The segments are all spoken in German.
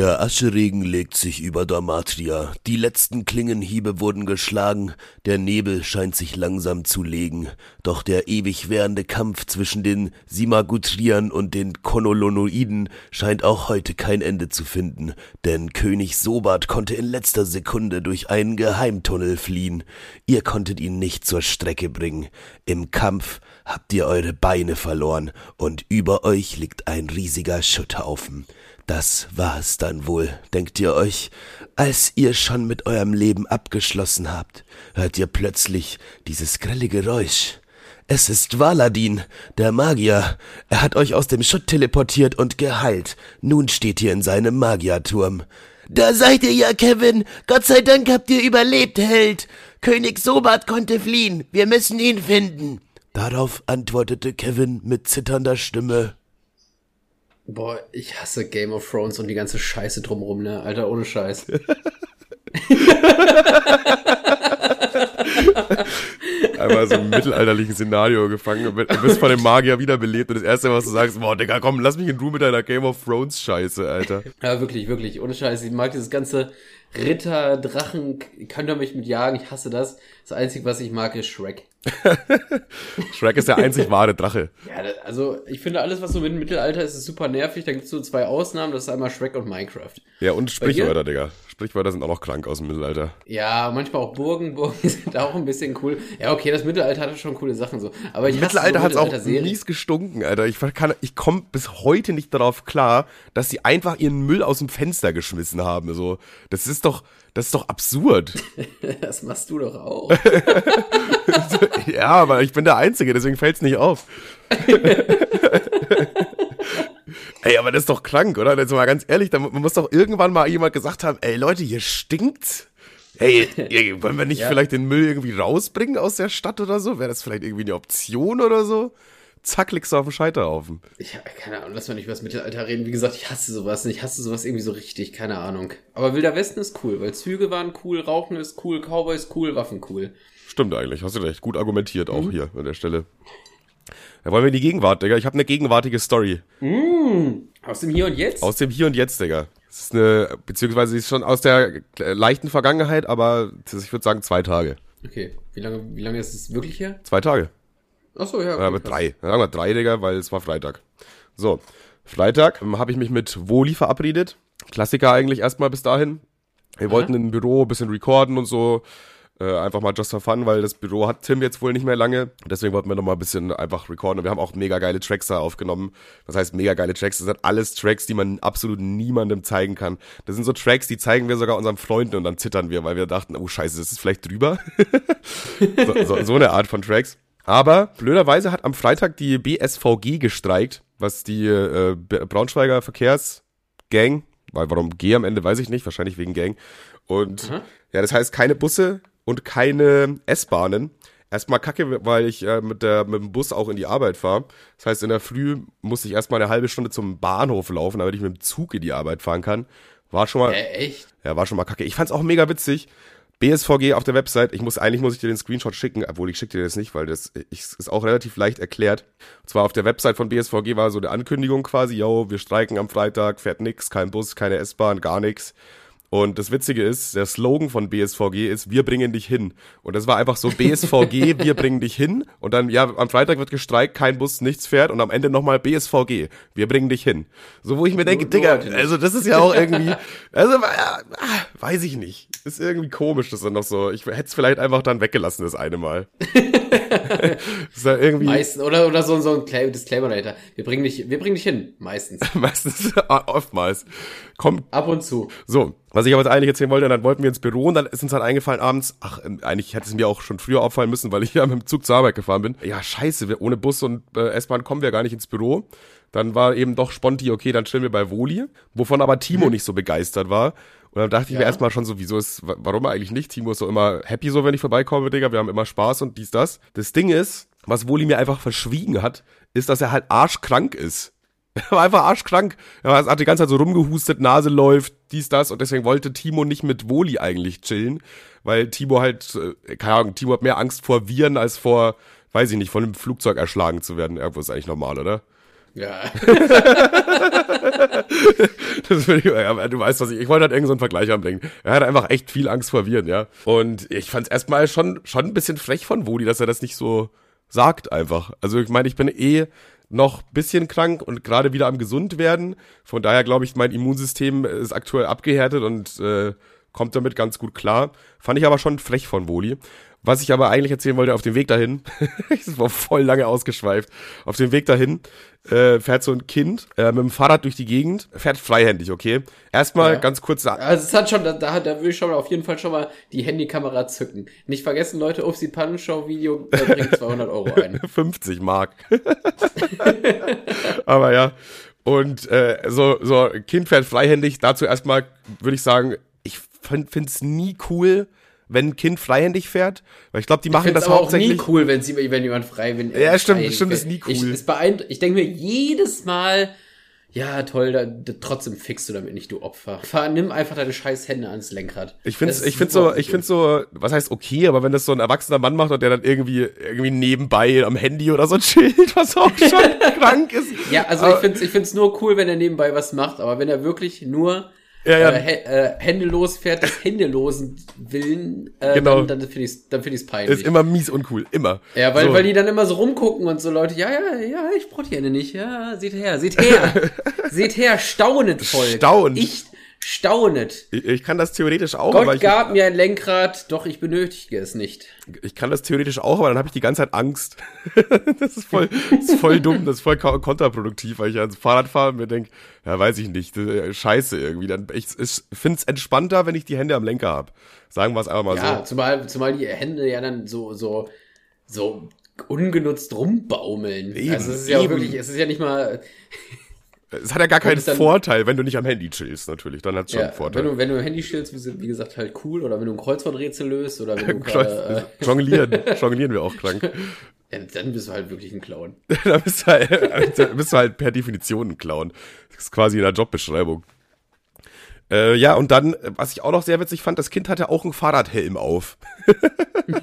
Der Ascheregen legt sich über Dormatria. Die letzten Klingenhiebe wurden geschlagen, der Nebel scheint sich langsam zu legen. Doch der ewig währende Kampf zwischen den Simagutriern und den Konolonoiden scheint auch heute kein Ende zu finden, denn König Sobat konnte in letzter Sekunde durch einen Geheimtunnel fliehen. Ihr konntet ihn nicht zur Strecke bringen. Im Kampf habt ihr eure Beine verloren und über euch liegt ein riesiger Schutthaufen. Das war's dann wohl, denkt ihr euch, als ihr schon mit eurem Leben abgeschlossen habt, hört ihr plötzlich dieses grelle Geräusch. Es ist Valadin, der Magier. Er hat euch aus dem Schutt teleportiert und geheilt. Nun steht ihr in seinem Magierturm. Da seid ihr ja, Kevin. Gott sei Dank habt ihr überlebt, Held. König Sobat konnte fliehen. Wir müssen ihn finden. Darauf antwortete Kevin mit zitternder Stimme. Boah, ich hasse Game of Thrones und die ganze Scheiße drumrum, ne? Alter, ohne Scheiß. Einmal so im mittelalterlichen Szenario gefangen und bist von dem Magier wiederbelebt und das erste, was du sagst, boah, Digga, komm, lass mich in Ruhe mit deiner Game of Thrones Scheiße, Alter. Ja, wirklich, wirklich, ohne Scheiß. Ich mag dieses ganze Ritter, Drachen, könnt ihr mich mit jagen, ich hasse das. Das Einzige, was ich mag, ist Shrek. Shrek ist der einzig wahre Drache. Ja, also ich finde alles, was so mit dem Mittelalter ist, ist super nervig. Da gibt es so zwei Ausnahmen, das ist einmal Shrek und Minecraft. Ja, und Sprichwörter, Digga. Sprichwörter sind auch noch krank aus dem Mittelalter. Ja, manchmal auch Burgen. Burgen sind auch ein bisschen cool. Ja, okay, das Mittelalter hatte schon coole Sachen so. Aber ich Mittelalter so hat es auch mies gestunken, Alter. Ich, kann, ich komme bis heute nicht darauf klar, dass sie einfach ihren Müll aus dem Fenster geschmissen haben. So, das ist doch, das ist doch absurd. das machst du doch auch. ja, aber ich bin der Einzige, deswegen fällt's nicht auf. ey, aber das ist doch krank, oder? Jetzt mal ganz ehrlich, da muss doch irgendwann mal jemand gesagt haben, ey Leute, hier stinkt's. Hey, wollen wir nicht ja. vielleicht den Müll irgendwie rausbringen aus der Stadt oder so? Wäre das vielleicht irgendwie eine Option oder so? Zack, liegst du auf dem Scheiterhaufen. Ich habe keine Ahnung, lass mal nicht über das Mittelalter reden. Wie gesagt, ich hasse sowas nicht. Ich hasse sowas irgendwie so richtig, keine Ahnung. Aber Wilder Westen ist cool, weil Züge waren cool, Rauchen ist cool, Cowboy ist cool, Waffen cool. Stimmt eigentlich, hast du recht. Gut argumentiert auch mhm. hier an der Stelle. Ja, wollen wir in die Gegenwart, Digga? Ich habe eine gegenwärtige Story. Mm, aus dem Hier und Jetzt? Aus dem Hier und Jetzt, Digga. Das ist eine, beziehungsweise ist schon aus der leichten Vergangenheit, aber ich würde sagen zwei Tage. Okay. Wie lange, wie lange ist es wirklich her? Zwei Tage. Ach so, ja. Okay, äh, mit drei. Sagen wir drei, Digga, weil es war Freitag. So, Freitag ähm, habe ich mich mit Woli verabredet. Klassiker eigentlich erstmal bis dahin. Wir Aha. wollten im Büro ein bisschen recorden und so. Äh, einfach mal just for fun, weil das Büro hat Tim jetzt wohl nicht mehr lange. Deswegen wollten wir noch mal ein bisschen einfach recorden. Und wir haben auch mega geile Tracks da aufgenommen. Das heißt, mega geile Tracks. Das sind alles Tracks, die man absolut niemandem zeigen kann. Das sind so Tracks, die zeigen wir sogar unseren Freunden und dann zittern wir, weil wir dachten, oh scheiße, das ist vielleicht drüber. so, so, so eine Art von Tracks. Aber blöderweise hat am Freitag die BSVG gestreikt, was die äh, Braunschweiger Verkehrsgang, weil warum G am Ende weiß ich nicht, wahrscheinlich wegen Gang. Und mhm. ja, das heißt keine Busse und keine S-Bahnen. Erstmal kacke, weil ich äh, mit, der, mit dem Bus auch in die Arbeit fahre. Das heißt, in der Früh musste ich erstmal eine halbe Stunde zum Bahnhof laufen, damit ich mit dem Zug in die Arbeit fahren kann. War schon mal. Äh, echt? Ja, war schon mal kacke. Ich fand's auch mega witzig. BSVG auf der Website, ich muss, eigentlich muss ich dir den Screenshot schicken, obwohl ich schicke dir das nicht, weil das ist auch relativ leicht erklärt. Und zwar auf der Website von BSVG war so eine Ankündigung quasi, yo, wir streiken am Freitag, fährt nix, kein Bus, keine S-Bahn, gar nix. Und das Witzige ist, der Slogan von BSVG ist, wir bringen dich hin. Und das war einfach so, BSVG, wir bringen dich hin. Und dann, ja, am Freitag wird gestreikt, kein Bus, nichts fährt. Und am Ende nochmal BSVG, wir bringen dich hin. So, wo ich mir denke, Digga, also das ist ja auch irgendwie, also, äh, weiß ich nicht. Ist irgendwie komisch, das dann noch so. Ich hätte es vielleicht einfach dann weggelassen, das eine Mal. ist ja irgendwie. Meistens, oder, oder so, so ein Disclaimer dahinter. Wir bringen dich, wir bringen dich hin. Meistens. Meistens, oftmals. Komm. Ab und zu. So. Was ich aber jetzt eigentlich erzählen wollte, dann wollten wir ins Büro und dann ist uns halt eingefallen abends, ach, ähm, eigentlich hätte es mir auch schon früher auffallen müssen, weil ich ja mit dem Zug zur Arbeit gefahren bin. Ja, scheiße, ohne Bus und äh, S-Bahn kommen wir gar nicht ins Büro. Dann war eben doch Sponti, okay, dann chillen wir bei Woli, wovon aber Timo mhm. nicht so begeistert war. Und dann dachte ich ja. mir erstmal schon so, wieso ist, warum eigentlich nicht? Timo ist so immer happy so, wenn ich vorbeikomme, Digga, wir haben immer Spaß und dies, das. Das Ding ist, was Woli mir einfach verschwiegen hat, ist, dass er halt arschkrank ist. Er war einfach arschkrank. Er hat die ganze Zeit so rumgehustet, Nase läuft, dies, das. Und deswegen wollte Timo nicht mit Woli eigentlich chillen. Weil Timo halt, äh, keine Ahnung, Timo hat mehr Angst vor Viren als vor, weiß ich nicht, von einem Flugzeug erschlagen zu werden. Irgendwo ist eigentlich normal, oder? Ja. das ich, ja, du weißt, was ich, ich wollte halt irgendeinen so einen Vergleich anbringen. Er hat einfach echt viel Angst vor Viren, ja. Und ich fand es erstmal schon, schon ein bisschen frech von Wodi, dass er das nicht so sagt einfach. Also ich meine, ich bin eh noch bisschen krank und gerade wieder am gesund werden. Von daher glaube ich, mein Immunsystem ist aktuell abgehärtet und äh, kommt damit ganz gut klar. Fand ich aber schon frech von Woli. Was ich aber eigentlich erzählen wollte, auf dem Weg dahin, das war voll lange ausgeschweift, auf dem Weg dahin äh, fährt so ein Kind äh, mit dem Fahrrad durch die Gegend, fährt freihändig, okay? Erstmal Ja. ganz kurz, Also es hat schon, da, da, da will ich schon mal auf jeden Fall schon mal die Handykamera zücken. Nicht vergessen, Leute, Upsi Pannenshow Video äh, bringt 200 Euro ein. 50 Mark. Aber ja. Und äh, so, so Kind fährt freihändig. Dazu erstmal würde ich sagen, ich finde es nie cool, wenn ein Kind freihändig fährt. Weil ich glaube, die machen Find's das aber auch hauptsächlich. nie cool, wenn, sie, wenn jemand frei wenn Ja, stimmt, stimmt, ist nie Ich, cool. es beeindruckt, ich denke mir jedes Mal, ja toll, da, da, trotzdem fickst du damit nicht, du Opfer. Fahr, nimm einfach deine scheiß Hände ans Lenkrad. Ich ist ich find's so, ich find's so, was heißt okay, aber wenn das so ein erwachsener Mann macht und der dann irgendwie, irgendwie nebenbei am Handy oder so chillt, was auch schon krank ist. Ja, also ich find's, ich find's nur cool, wenn er nebenbei was macht, aber wenn er wirklich nur Ja, ja. Äh, äh, händelos fährt, des Händelosen Willen, äh, Genau. dann, dann finde ich's, dann find ich's peinlich. Ist immer mies uncool, immer. ja, weil, so. weil die dann immer so rumgucken und so Leute, ja, ja, ja, ich brauche die Hände nicht, ja, seht her, seht her, seht her, staunet voll. Staunt. Ich staunet. ich, ich kann das theoretisch auch, aber Gott ich, gab mir ein Lenkrad, doch ich benötige es nicht. ich kann das theoretisch auch, aber dann habe ich die ganze Zeit Angst. das ist voll, das ist voll dumm, das ist voll ko- kontraproduktiv, weil ich ans Fahrrad fahre und mir denke, ja, weiß ich nicht, äh, scheiße irgendwie. Dann, ich ich finde es entspannter, wenn ich die Hände am Lenker habe. Sagen wir es einfach mal Ja, so. zumal, zumal die Hände ja dann so, so, so ungenutzt rumbaumeln. Eben, also es ist ja wirklich, es ist ja nicht mal, Es hat ja gar keinen dann- Vorteil, wenn du nicht am Handy chillst, natürlich. Dann hat es schon ja, einen Vorteil. wenn du, wenn du Handy stillst, wie, wie gesagt, halt cool, oder wenn du ein Kreuzworträtsel löst, oder wenn du Kreuz- gerade, Jonglieren, jonglieren wir auch krank. äh, ja, dann bist du halt wirklich ein Clown. da bist du, halt, da bist du halt per Definition ein Clown. Das ist quasi in der Jobbeschreibung. Äh, ja, und dann, äh, was ich auch noch sehr witzig fand, das Kind hatte auch einen Fahrradhelm auf.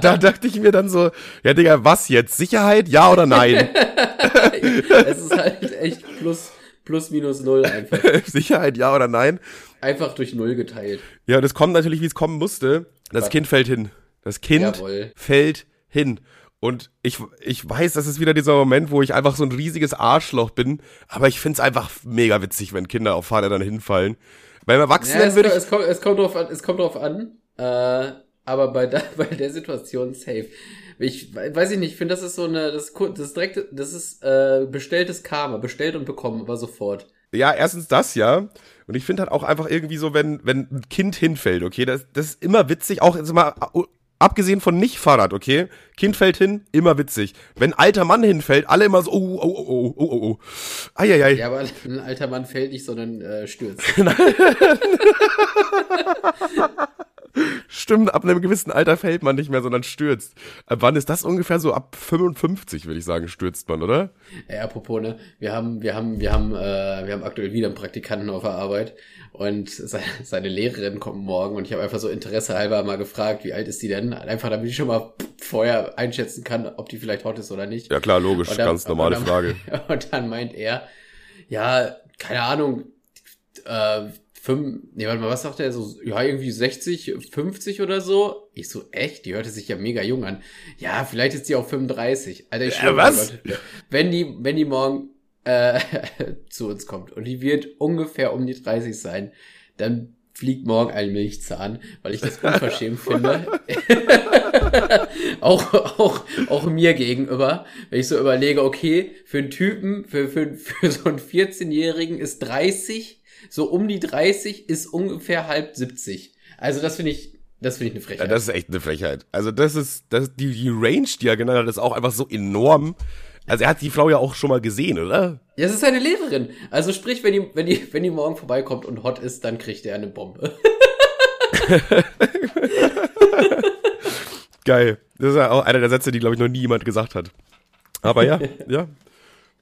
da dachte ich mir dann so, ja Digga, was jetzt? Sicherheit, ja oder nein? es ist halt echt plus, plus minus null einfach. Sicherheit, ja oder nein? Einfach durch null geteilt. Ja, das kommt natürlich, wie es kommen musste. Das Was? Kind fällt hin. Das Kind Jawohl. fällt hin. Und ich, ich weiß, das ist wieder dieser Moment, wo ich einfach so ein riesiges Arschloch bin, aber ich find's einfach mega witzig, wenn Kinder auf Fahrrädern hinfallen. Beim Ja, Erwachsenen es, würde ich. es, kommt, es kommt drauf an, es kommt drauf an, äh, aber bei, der, bei der Situation safe. Ich we- weiß ich nicht, ich finde, das ist so eine, das das ist direkt, das ist äh, bestelltes Karma, bestellt und bekommen, aber sofort. Ja, erstens das, ja. Und ich finde halt auch einfach irgendwie so, wenn, wenn ein Kind hinfällt, okay, das, das ist immer witzig, auch jetzt mal abgesehen von Nicht-Fahrrad, okay? Kind fällt hin, immer witzig. Wenn ein alter Mann hinfällt, alle immer so, oh, oh, oh, oh, oh, oh, oh. Eieiei. Ja, aber ein alter Mann fällt nicht, sondern äh, stürzt. Stimmt, ab einem gewissen Alter fällt man nicht mehr, sondern stürzt. Ab wann ist das ungefähr so? Ab 55, würde ich sagen, stürzt man, oder? Ey, apropos, ne, wir haben, wir haben, wir haben, äh, wir haben aktuell wieder einen Praktikanten auf der Arbeit und seine, seine Lehrerin kommt morgen und ich habe einfach so Interesse halber mal gefragt, wie alt ist die denn? Einfach damit ich schon mal vorher einschätzen kann, ob die vielleicht hot ist oder nicht. Ja klar, logisch, dann- ganz normale und dann, Frage. Und dann meint er, ja, keine Ahnung, äh, fünf, nee, warte mal, was sagt er? So, ja, irgendwie 60, 50 oder so. Ich so, echt? Die hörte sich ja mega jung an. Ja, vielleicht ist die auch 35. Alter, ich Äh, schwöre, was? Leute, wenn die, wenn die morgen äh, zu uns kommt und die wird ungefähr um die 30 sein, dann fliegt morgen ein Milchzahn, weil ich das unverschämt finde. auch, auch, auch mir gegenüber, wenn ich so überlege, okay, für einen Typen, für, für, für so einen 14-Jährigen ist 30, so um die 30 ist ungefähr halb 70. Also das finde ich, das finde ich eine Ja, Frechheit. das ist echt eine Frechheit. Also das ist, das, die, die Range, die er genannt hat, ist auch einfach so enorm. Also er hat die Frau ja auch schon mal gesehen, oder? Ja, es ist eine Lehrerin. Also sprich, wenn die, wenn die, wenn die morgen vorbeikommt und hot ist, dann kriegt er eine Bombe. Geil. Das ist ja auch einer der Sätze, die, glaube ich, noch nie jemand gesagt hat. Aber ja, ja.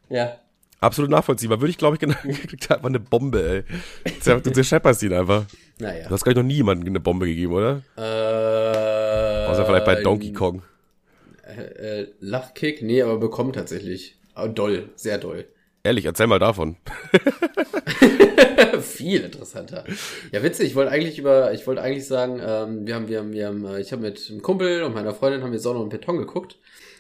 Ja. Absolut nachvollziehbar. Würde ich, glaube ich, genau, kriegt er einfach eine Bombe, ey. Du zerschepperst ihn einfach. Naja. Du hast, glaube ich, noch nie jemandem eine Bombe gegeben, oder? Äh, Außer vielleicht bei Donkey Kong. Äh, Lachkick? Nee, aber bekommen tatsächlich. Oh, doll, sehr doll. Ehrlich, erzähl mal davon. Viel interessanter. Ja, witzig. Ich wollte eigentlich über, ich wollte eigentlich sagen, ähm, wir haben, wir haben, wir haben, äh, ich habe mit einem Kumpel und meiner Freundin haben wir Sonne und Beton geguckt.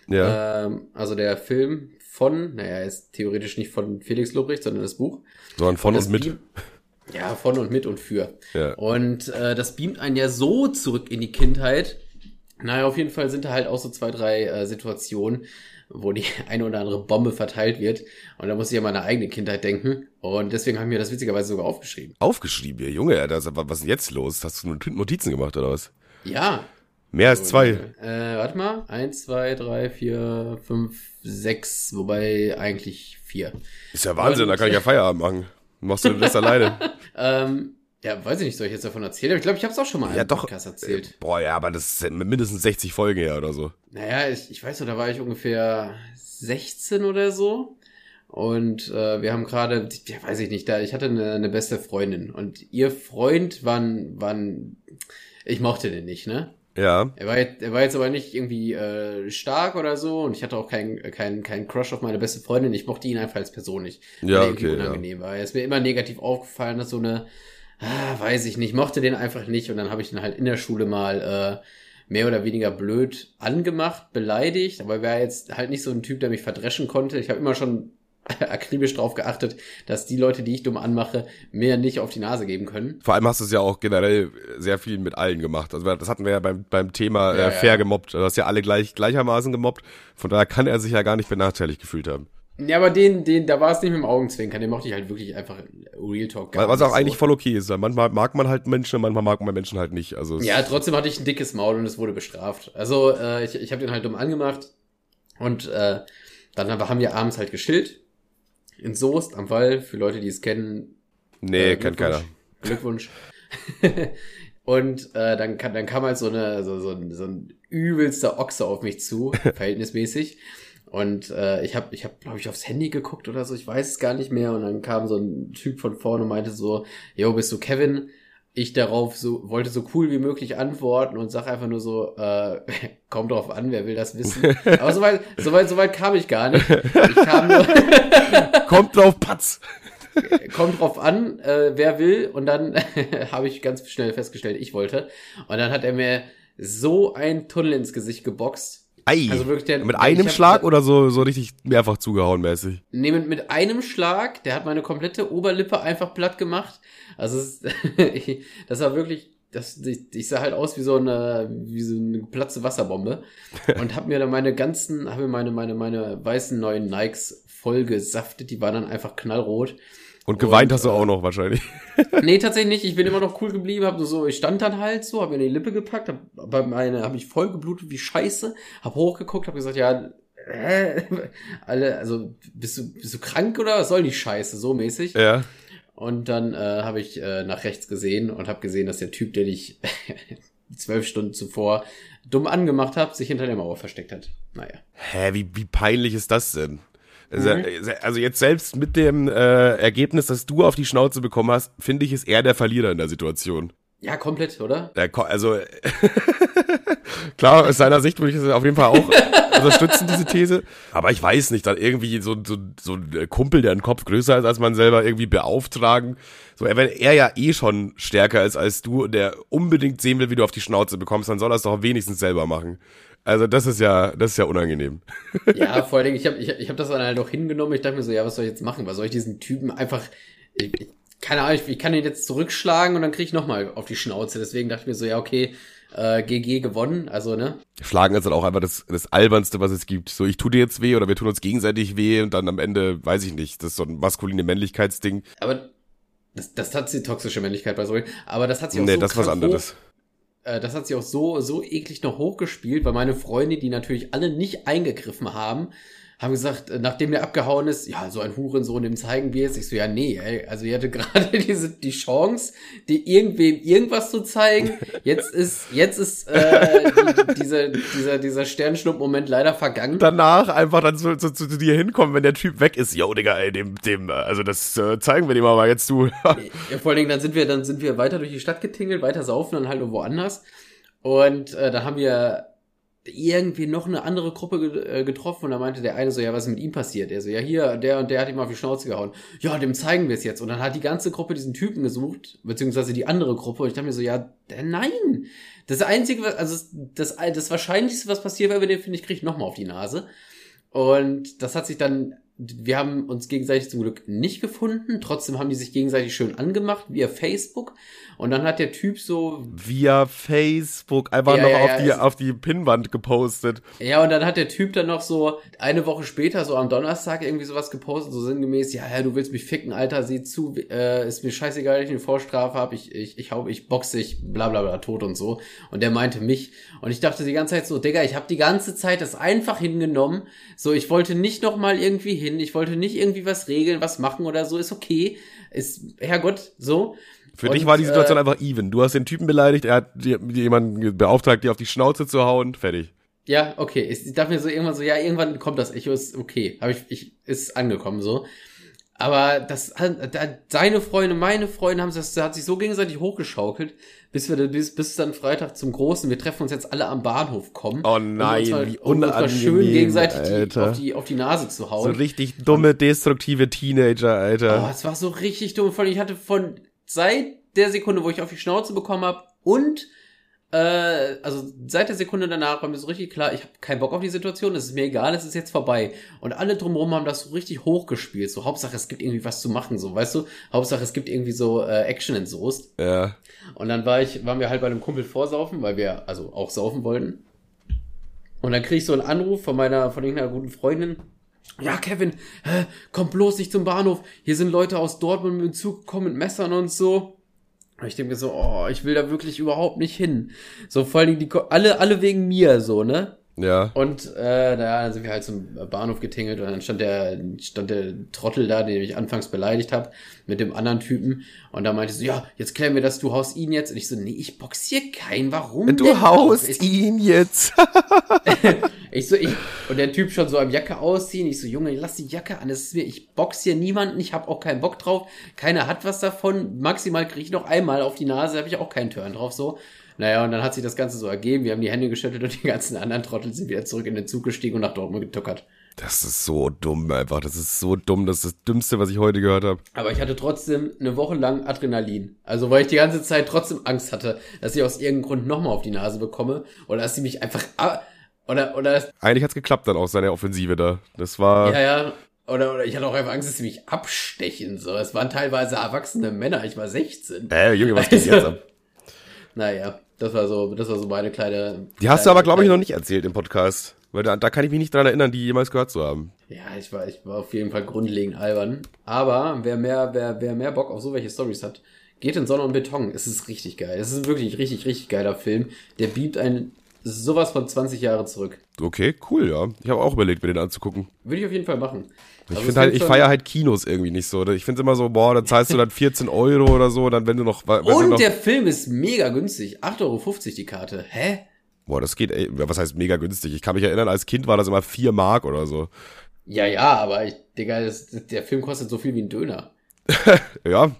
Ja. Ähm, also der Film von, naja, ist theoretisch nicht von Felix Lobrecht, sondern das Buch. Sondern von Das und mit. Beam- Ja, von und mit und für. Ja. Und äh, das beamt einen ja so zurück in die Kindheit. Naja, auf jeden Fall sind da halt auch so zwei, drei äh, Situationen, wo die eine oder andere Bombe verteilt wird. Und da muss ich an meine eigene Kindheit denken. Und deswegen haben wir das witzigerweise sogar aufgeschrieben. Aufgeschrieben hier. Junge, Alter, was ist denn jetzt los? Hast du Not- Notizen gemacht oder was? Ja. Mehr als zwei. Äh, warte mal. Eins, zwei, drei, vier, fünf, sechs. Wobei eigentlich vier. Ist ja Wahnsinn, da kann ich ja Feierabend machen. Machst du das alleine? Ähm, ja, weiß ich nicht, soll ich jetzt davon erzählen? Aber ich glaube, ich habe es auch schon mal Ja, im doch. Podcast erzählt. Boah, ja, aber das ist mindestens 60 Folgen her oder so. Naja, ich, ich weiß noch, da war ich ungefähr 16 oder so. Und äh, wir haben gerade, ja, weiß ich nicht, da ich hatte eine, eine beste Freundin und ihr Freund war ein, war ein, ich mochte den nicht, ne? Ja. Er war, jetzt, er war jetzt aber nicht irgendwie äh, stark oder so und ich hatte auch keinen kein, kein Crush auf meine beste Freundin. Ich mochte ihn einfach als Person nicht. Ja, irgendwie okay, ja. unangenehm war. Er ist mir immer negativ aufgefallen, dass so eine, ah, weiß ich nicht, mochte den einfach nicht und dann habe ich ihn halt in der Schule mal äh, mehr oder weniger blöd angemacht, beleidigt, aber er war jetzt halt nicht so ein Typ, der mich verdreschen konnte. Ich habe immer schon akribisch drauf geachtet, dass die Leute, die ich dumm anmache, mir nicht auf die Nase geben können. Vor allem hast du es ja auch generell sehr viel mit allen gemacht. Also das hatten wir ja beim, beim Thema Ja, äh, fair ja. gemobbt. Du hast ja alle gleich gleichermaßen gemobbt. Von daher kann er sich ja gar nicht benachteiligt gefühlt haben. Ja, aber den, den, da war es nicht mit dem Augenzwinkern, den mochte ich halt wirklich einfach Real Talk gar Was auch nicht eigentlich so. voll okay ist. Manchmal mag man halt Menschen, manchmal mag man Menschen halt nicht. Also Ja, trotzdem hatte ich ein dickes Maul und es wurde bestraft. Also äh, ich, ich habe den halt dumm angemacht und äh, dann haben wir abends halt geschillt in Soest am Wall. Für Leute, die es kennen, nee, äh, kennt keiner. Glückwunsch. und äh, dann, kam, dann kam halt so, eine, so, so, ein, so ein übelster Ochse auf mich zu, verhältnismäßig. Und äh, ich habe, ich hab, glaube ich, aufs Handy geguckt oder so, ich weiß es gar nicht mehr. Und dann kam so ein Typ von vorne und meinte so, yo, bist du Kevin? Ich darauf so, wollte so cool wie möglich antworten und sag einfach nur so, äh, kommt drauf an, wer will das wissen. Aber soweit, soweit, soweit kam ich gar nicht. Ich kam nur, Kommt drauf, Patz! kommt drauf an, äh, wer will. Und dann habe ich ganz schnell festgestellt, ich wollte. Und dann hat er mir so einen Tunnel ins Gesicht geboxt. Ei. Also wirklich der- mit einem hab- Schlag oder so, so richtig mehrfach zugehauen mäßig? Nee, mit, mit einem Schlag, der hat meine komplette Oberlippe einfach platt gemacht. Also es, das war wirklich, das, ich, ich sah halt aus wie so eine, wie so eine geplatzte Wasserbombe. Und hab mir dann meine ganzen, habe mir meine, meine, meine weißen neuen Nikes voll gesaftet. Die waren dann einfach knallrot. Und geweint Und, hast du äh, auch noch wahrscheinlich. Nee, tatsächlich nicht. Ich bin immer noch cool geblieben. Hab nur so, ich stand dann halt so, hab mir die Lippe gepackt, hab, aber meine, hab ich voll geblutet wie Scheiße, hab hochgeguckt, hab gesagt, ja, äh, alle, also bist du, bist du krank oder was soll die Scheiße, so mäßig. Ja. Und dann äh, habe ich äh, nach rechts gesehen und habe gesehen, dass der Typ, den ich zwölf Stunden zuvor dumm angemacht habe, sich hinter der Mauer versteckt hat. Naja. Hä, wie, wie peinlich ist das denn? Also, Mhm. also jetzt selbst mit dem äh, Ergebnis, dass du auf die Schnauze bekommen hast, finde ich, ist er der Verlierer in der Situation. Ja, komplett, oder? Der, ko- also klar, aus seiner Sicht würde ich das auf jeden Fall auch unterstützen, diese These. Aber ich weiß nicht, dann irgendwie so, so, so ein Kumpel, der einen Kopf größer ist als man selber, irgendwie beauftragen. So, wenn er ja eh schon stärker ist als du und der unbedingt sehen will, wie du auf die Schnauze bekommst, dann soll er es doch wenigstens selber machen. Also das ist ja, das ist ja unangenehm. Ja, vor allen Dingen, ich habe ich, ich hab das dann halt auch hingenommen. Ich dachte mir so, ja, was soll ich jetzt machen? Was soll ich diesen Typen einfach, ich, ich, keine Ahnung, ich, ich kann ihn jetzt zurückschlagen und dann krieg ich nochmal auf die Schnauze. Deswegen dachte ich mir so, ja, okay, äh, GG gewonnen, also, ne? Schlagen ist halt auch einfach das, das Albernste, was es gibt. So, ich tu dir jetzt weh oder wir tun uns gegenseitig weh und dann am Ende, weiß ich nicht, das ist so ein maskuline Männlichkeitsding. Aber das, das hat die toxische Männlichkeit bei so, aber das hat sich auch Nee, so das was anderes. Hoch, äh, das hat sich auch so, so eklig noch hochgespielt, weil meine Freunde, die natürlich alle nicht eingegriffen haben, haben gesagt, äh, nachdem der abgehauen ist, ja, so ein Hurensohn, dem zeigen wir jetzt. Ich so, ja, nee, ey, also ihr hatte gerade diese, die Chance, die irgendwem irgendwas zu zeigen. Jetzt ist, jetzt ist, äh, die, dieser, dieser, dieser Sternschnupp-Moment leider vergangen. danach einfach dann zu, zu, zu dir hinkommen, wenn der Typ weg ist. Yo, Digga, ey, dem, dem, äh, also das äh, zeigen wir dem aber jetzt, du. Ja, vor allen Dingen, dann sind wir, dann sind wir weiter durch die Stadt getingelt, weiter saufen, dann halt irgendwo anders. Und äh, dann haben wir, irgendwie noch eine andere Gruppe äh, getroffen und da meinte der eine so, ja, was ist mit ihm passiert? Er so, ja, hier, der und der hat ihm auf die Schnauze gehauen. Ja, dem zeigen wir es jetzt. Und dann hat die ganze Gruppe diesen Typen gesucht, beziehungsweise die andere Gruppe. Und ich dachte mir so, ja, nein. Das Einzige, was, also das, das Wahrscheinlichste, was passiert, weil wir den, finde ich, kriegt nochmal auf die Nase. Und das hat sich dann wir haben uns gegenseitig zum Glück nicht gefunden. Trotzdem haben die sich gegenseitig schön angemacht via Facebook. Und dann hat der Typ so. Via Facebook einfach ja, noch ja, auf, ja, die, auf die Pinnwand gepostet. Ja, und dann hat der Typ dann noch so eine Woche später, so am Donnerstag, irgendwie sowas gepostet, so sinngemäß, ja, ja, du willst mich ficken, Alter, sieh zu, äh, ist mir scheißegal, ich eine Vorstrafe habe, ich, ich, ich hau, ich boxe, ich bla bla bla, tot und so. Und der meinte mich. Und ich dachte die ganze Zeit so, Digga, ich habe die ganze Zeit das einfach hingenommen. So, ich wollte nicht noch mal irgendwie hin, ich wollte nicht irgendwie was regeln, was machen oder so, ist okay. Ist, Herrgott, so. Für und, dich war die Situation äh, einfach even. Du hast den Typen beleidigt, er hat jemanden beauftragt, dir auf die Schnauze zu hauen, fertig. Ja, okay. Ich dachte mir so irgendwann so, ja, irgendwann kommt das Echo, ist okay. Habe ich, ich, ist angekommen so. Aber das, seine Freunde, meine Freunde haben das, das hat sich so gegenseitig hochgeschaukelt, bis wir, bis, bis dann Freitag zum Großen, wir treffen uns jetzt alle am Bahnhof kommen. Oh nein, um mal, wie um unangenehm, uns mal schön gegenseitig die, auf, die, auf die Nase zu hauen. So richtig dumme, destruktive Teenager, Alter. Oh, es war so richtig dumm. Ich hatte von, seit der Sekunde, wo ich auf die Schnauze bekommen habe und also seit der Sekunde danach war mir so richtig klar, ich habe keinen Bock auf die Situation, es ist mir egal, es ist jetzt vorbei. Und alle drumherum haben das so richtig hochgespielt. So, Hauptsache es gibt irgendwie was zu machen, so, weißt du? Hauptsache es gibt irgendwie so äh, Action in Soest. Ja. Und dann war ich, waren wir halt bei einem Kumpel vorsaufen, weil wir also auch saufen wollten. Und dann krieg ich so einen Anruf von meiner, von irgendeiner guten Freundin. Ja, Kevin, hä, komm bloß nicht zum Bahnhof. Hier sind Leute aus Dortmund mit dem Zug gekommen mit Messern und so. Und ich denke mir so, oh, ich will da wirklich überhaupt nicht hin. So vor allem die, alle, alle wegen mir, so, ne? Ja. Und äh, naja, dann sind wir halt zum Bahnhof getingelt und dann stand der, stand der Trottel da, den ich anfangs beleidigt habe, mit dem anderen Typen. Und da meinte so, ja, jetzt klären wir das, du haust ihn jetzt. Und ich so, nee, ich boxier keinen, warum Du denn haust ich, ihn jetzt. ich so, ich, und der Typ schon so am Jacke ausziehen. Ich so, Junge, lass die Jacke an, das ist mir, ich box hier niemanden, ich habe auch keinen Bock drauf. Keiner hat was davon. Maximal kriege ich noch einmal auf die Nase, habe ich auch keinen Turn drauf, so. Naja, und dann hat sich das Ganze so ergeben. Wir haben die Hände geschüttelt und die ganzen anderen Trottel sind wieder zurück in den Zug gestiegen und nach Dortmund getuckert. Das ist so dumm einfach. Das ist so dumm. Das ist das Dümmste, was ich heute gehört habe. Aber ich hatte trotzdem eine Woche lang Adrenalin. Also weil ich die ganze Zeit trotzdem Angst hatte, dass ich aus irgendeinem Grund nochmal auf die Nase bekomme. Oder dass sie mich einfach... Oder, oder Eigentlich hat's geklappt dann auch, seine Offensive da. Das war... Ja, ja. Oder, oder ich hatte auch einfach Angst, dass sie mich abstechen. So, es waren teilweise erwachsene Männer. Ich war 16. Äh, Junge, was geht jetzt ab? Naja. Das war so, das war so meine kleine. Die hast du aber, glaube ich, noch nicht erzählt im Podcast. Weil da, da kann ich mich nicht dran erinnern, die jemals gehört zu haben. Ja, ich war, ich war auf jeden Fall grundlegend albern. Aber wer mehr, wer, wer mehr Bock auf so welche Stories hat, geht in Sonne und Beton. Es ist richtig geil. Es ist wirklich richtig, richtig geiler Film. Der biebt einen sowas von 20 Jahre zurück. Okay, cool, ja. Ich habe auch überlegt, mir den anzugucken. Würde ich auf jeden Fall machen. Ich also finde halt, ich feiere halt Kinos irgendwie nicht so. Ich finde es immer so, boah, da zahlst du dann 14 Euro oder so, dann wenn du noch. Wenn Und noch der Film ist mega günstig. 8,50 Euro die Karte. Hä? Boah, das geht, ey, was heißt mega günstig? Ich kann mich erinnern, als Kind war das immer 4 Mark oder so. Ja, ja, aber ich, Digga, das, der Film kostet so viel wie ein Döner. ja,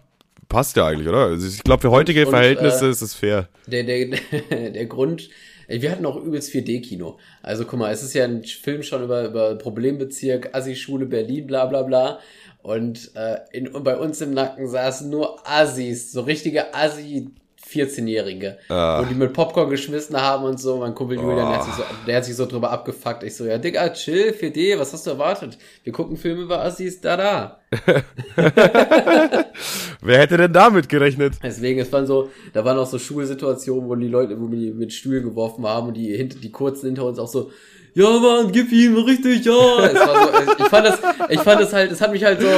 passt ja eigentlich, oder? Also ich glaube, für heutige und, Verhältnisse äh, ist es fair. Der, der, der Grund, wir hatten auch übelst 4D-Kino. Also guck mal, es ist ja ein Film schon über, über Problembezirk, Assi-Schule Berlin, bla bla bla. Und äh, in, bei uns im Nacken saßen nur Assis, so richtige Assi 14-Jährige, ah. wo die mit Popcorn geschmissen haben und so. Mein Kumpel Julian, oh. der, hat sich so, der hat sich so drüber abgefuckt. Ich so, ja, Digga, chill, 4D, was hast du erwartet? Wir gucken Filme über Assis, da, da. Wer hätte denn damit gerechnet? Deswegen, es waren so, da waren auch so Schulsituationen, wo die Leute, wo wir die mit Stühlen geworfen haben und die hinter, die kurzen hinter uns auch so, ja Mann, gib ihm richtig, ja. Es war so, ich fand das, ich fand das halt, es hat mich halt so,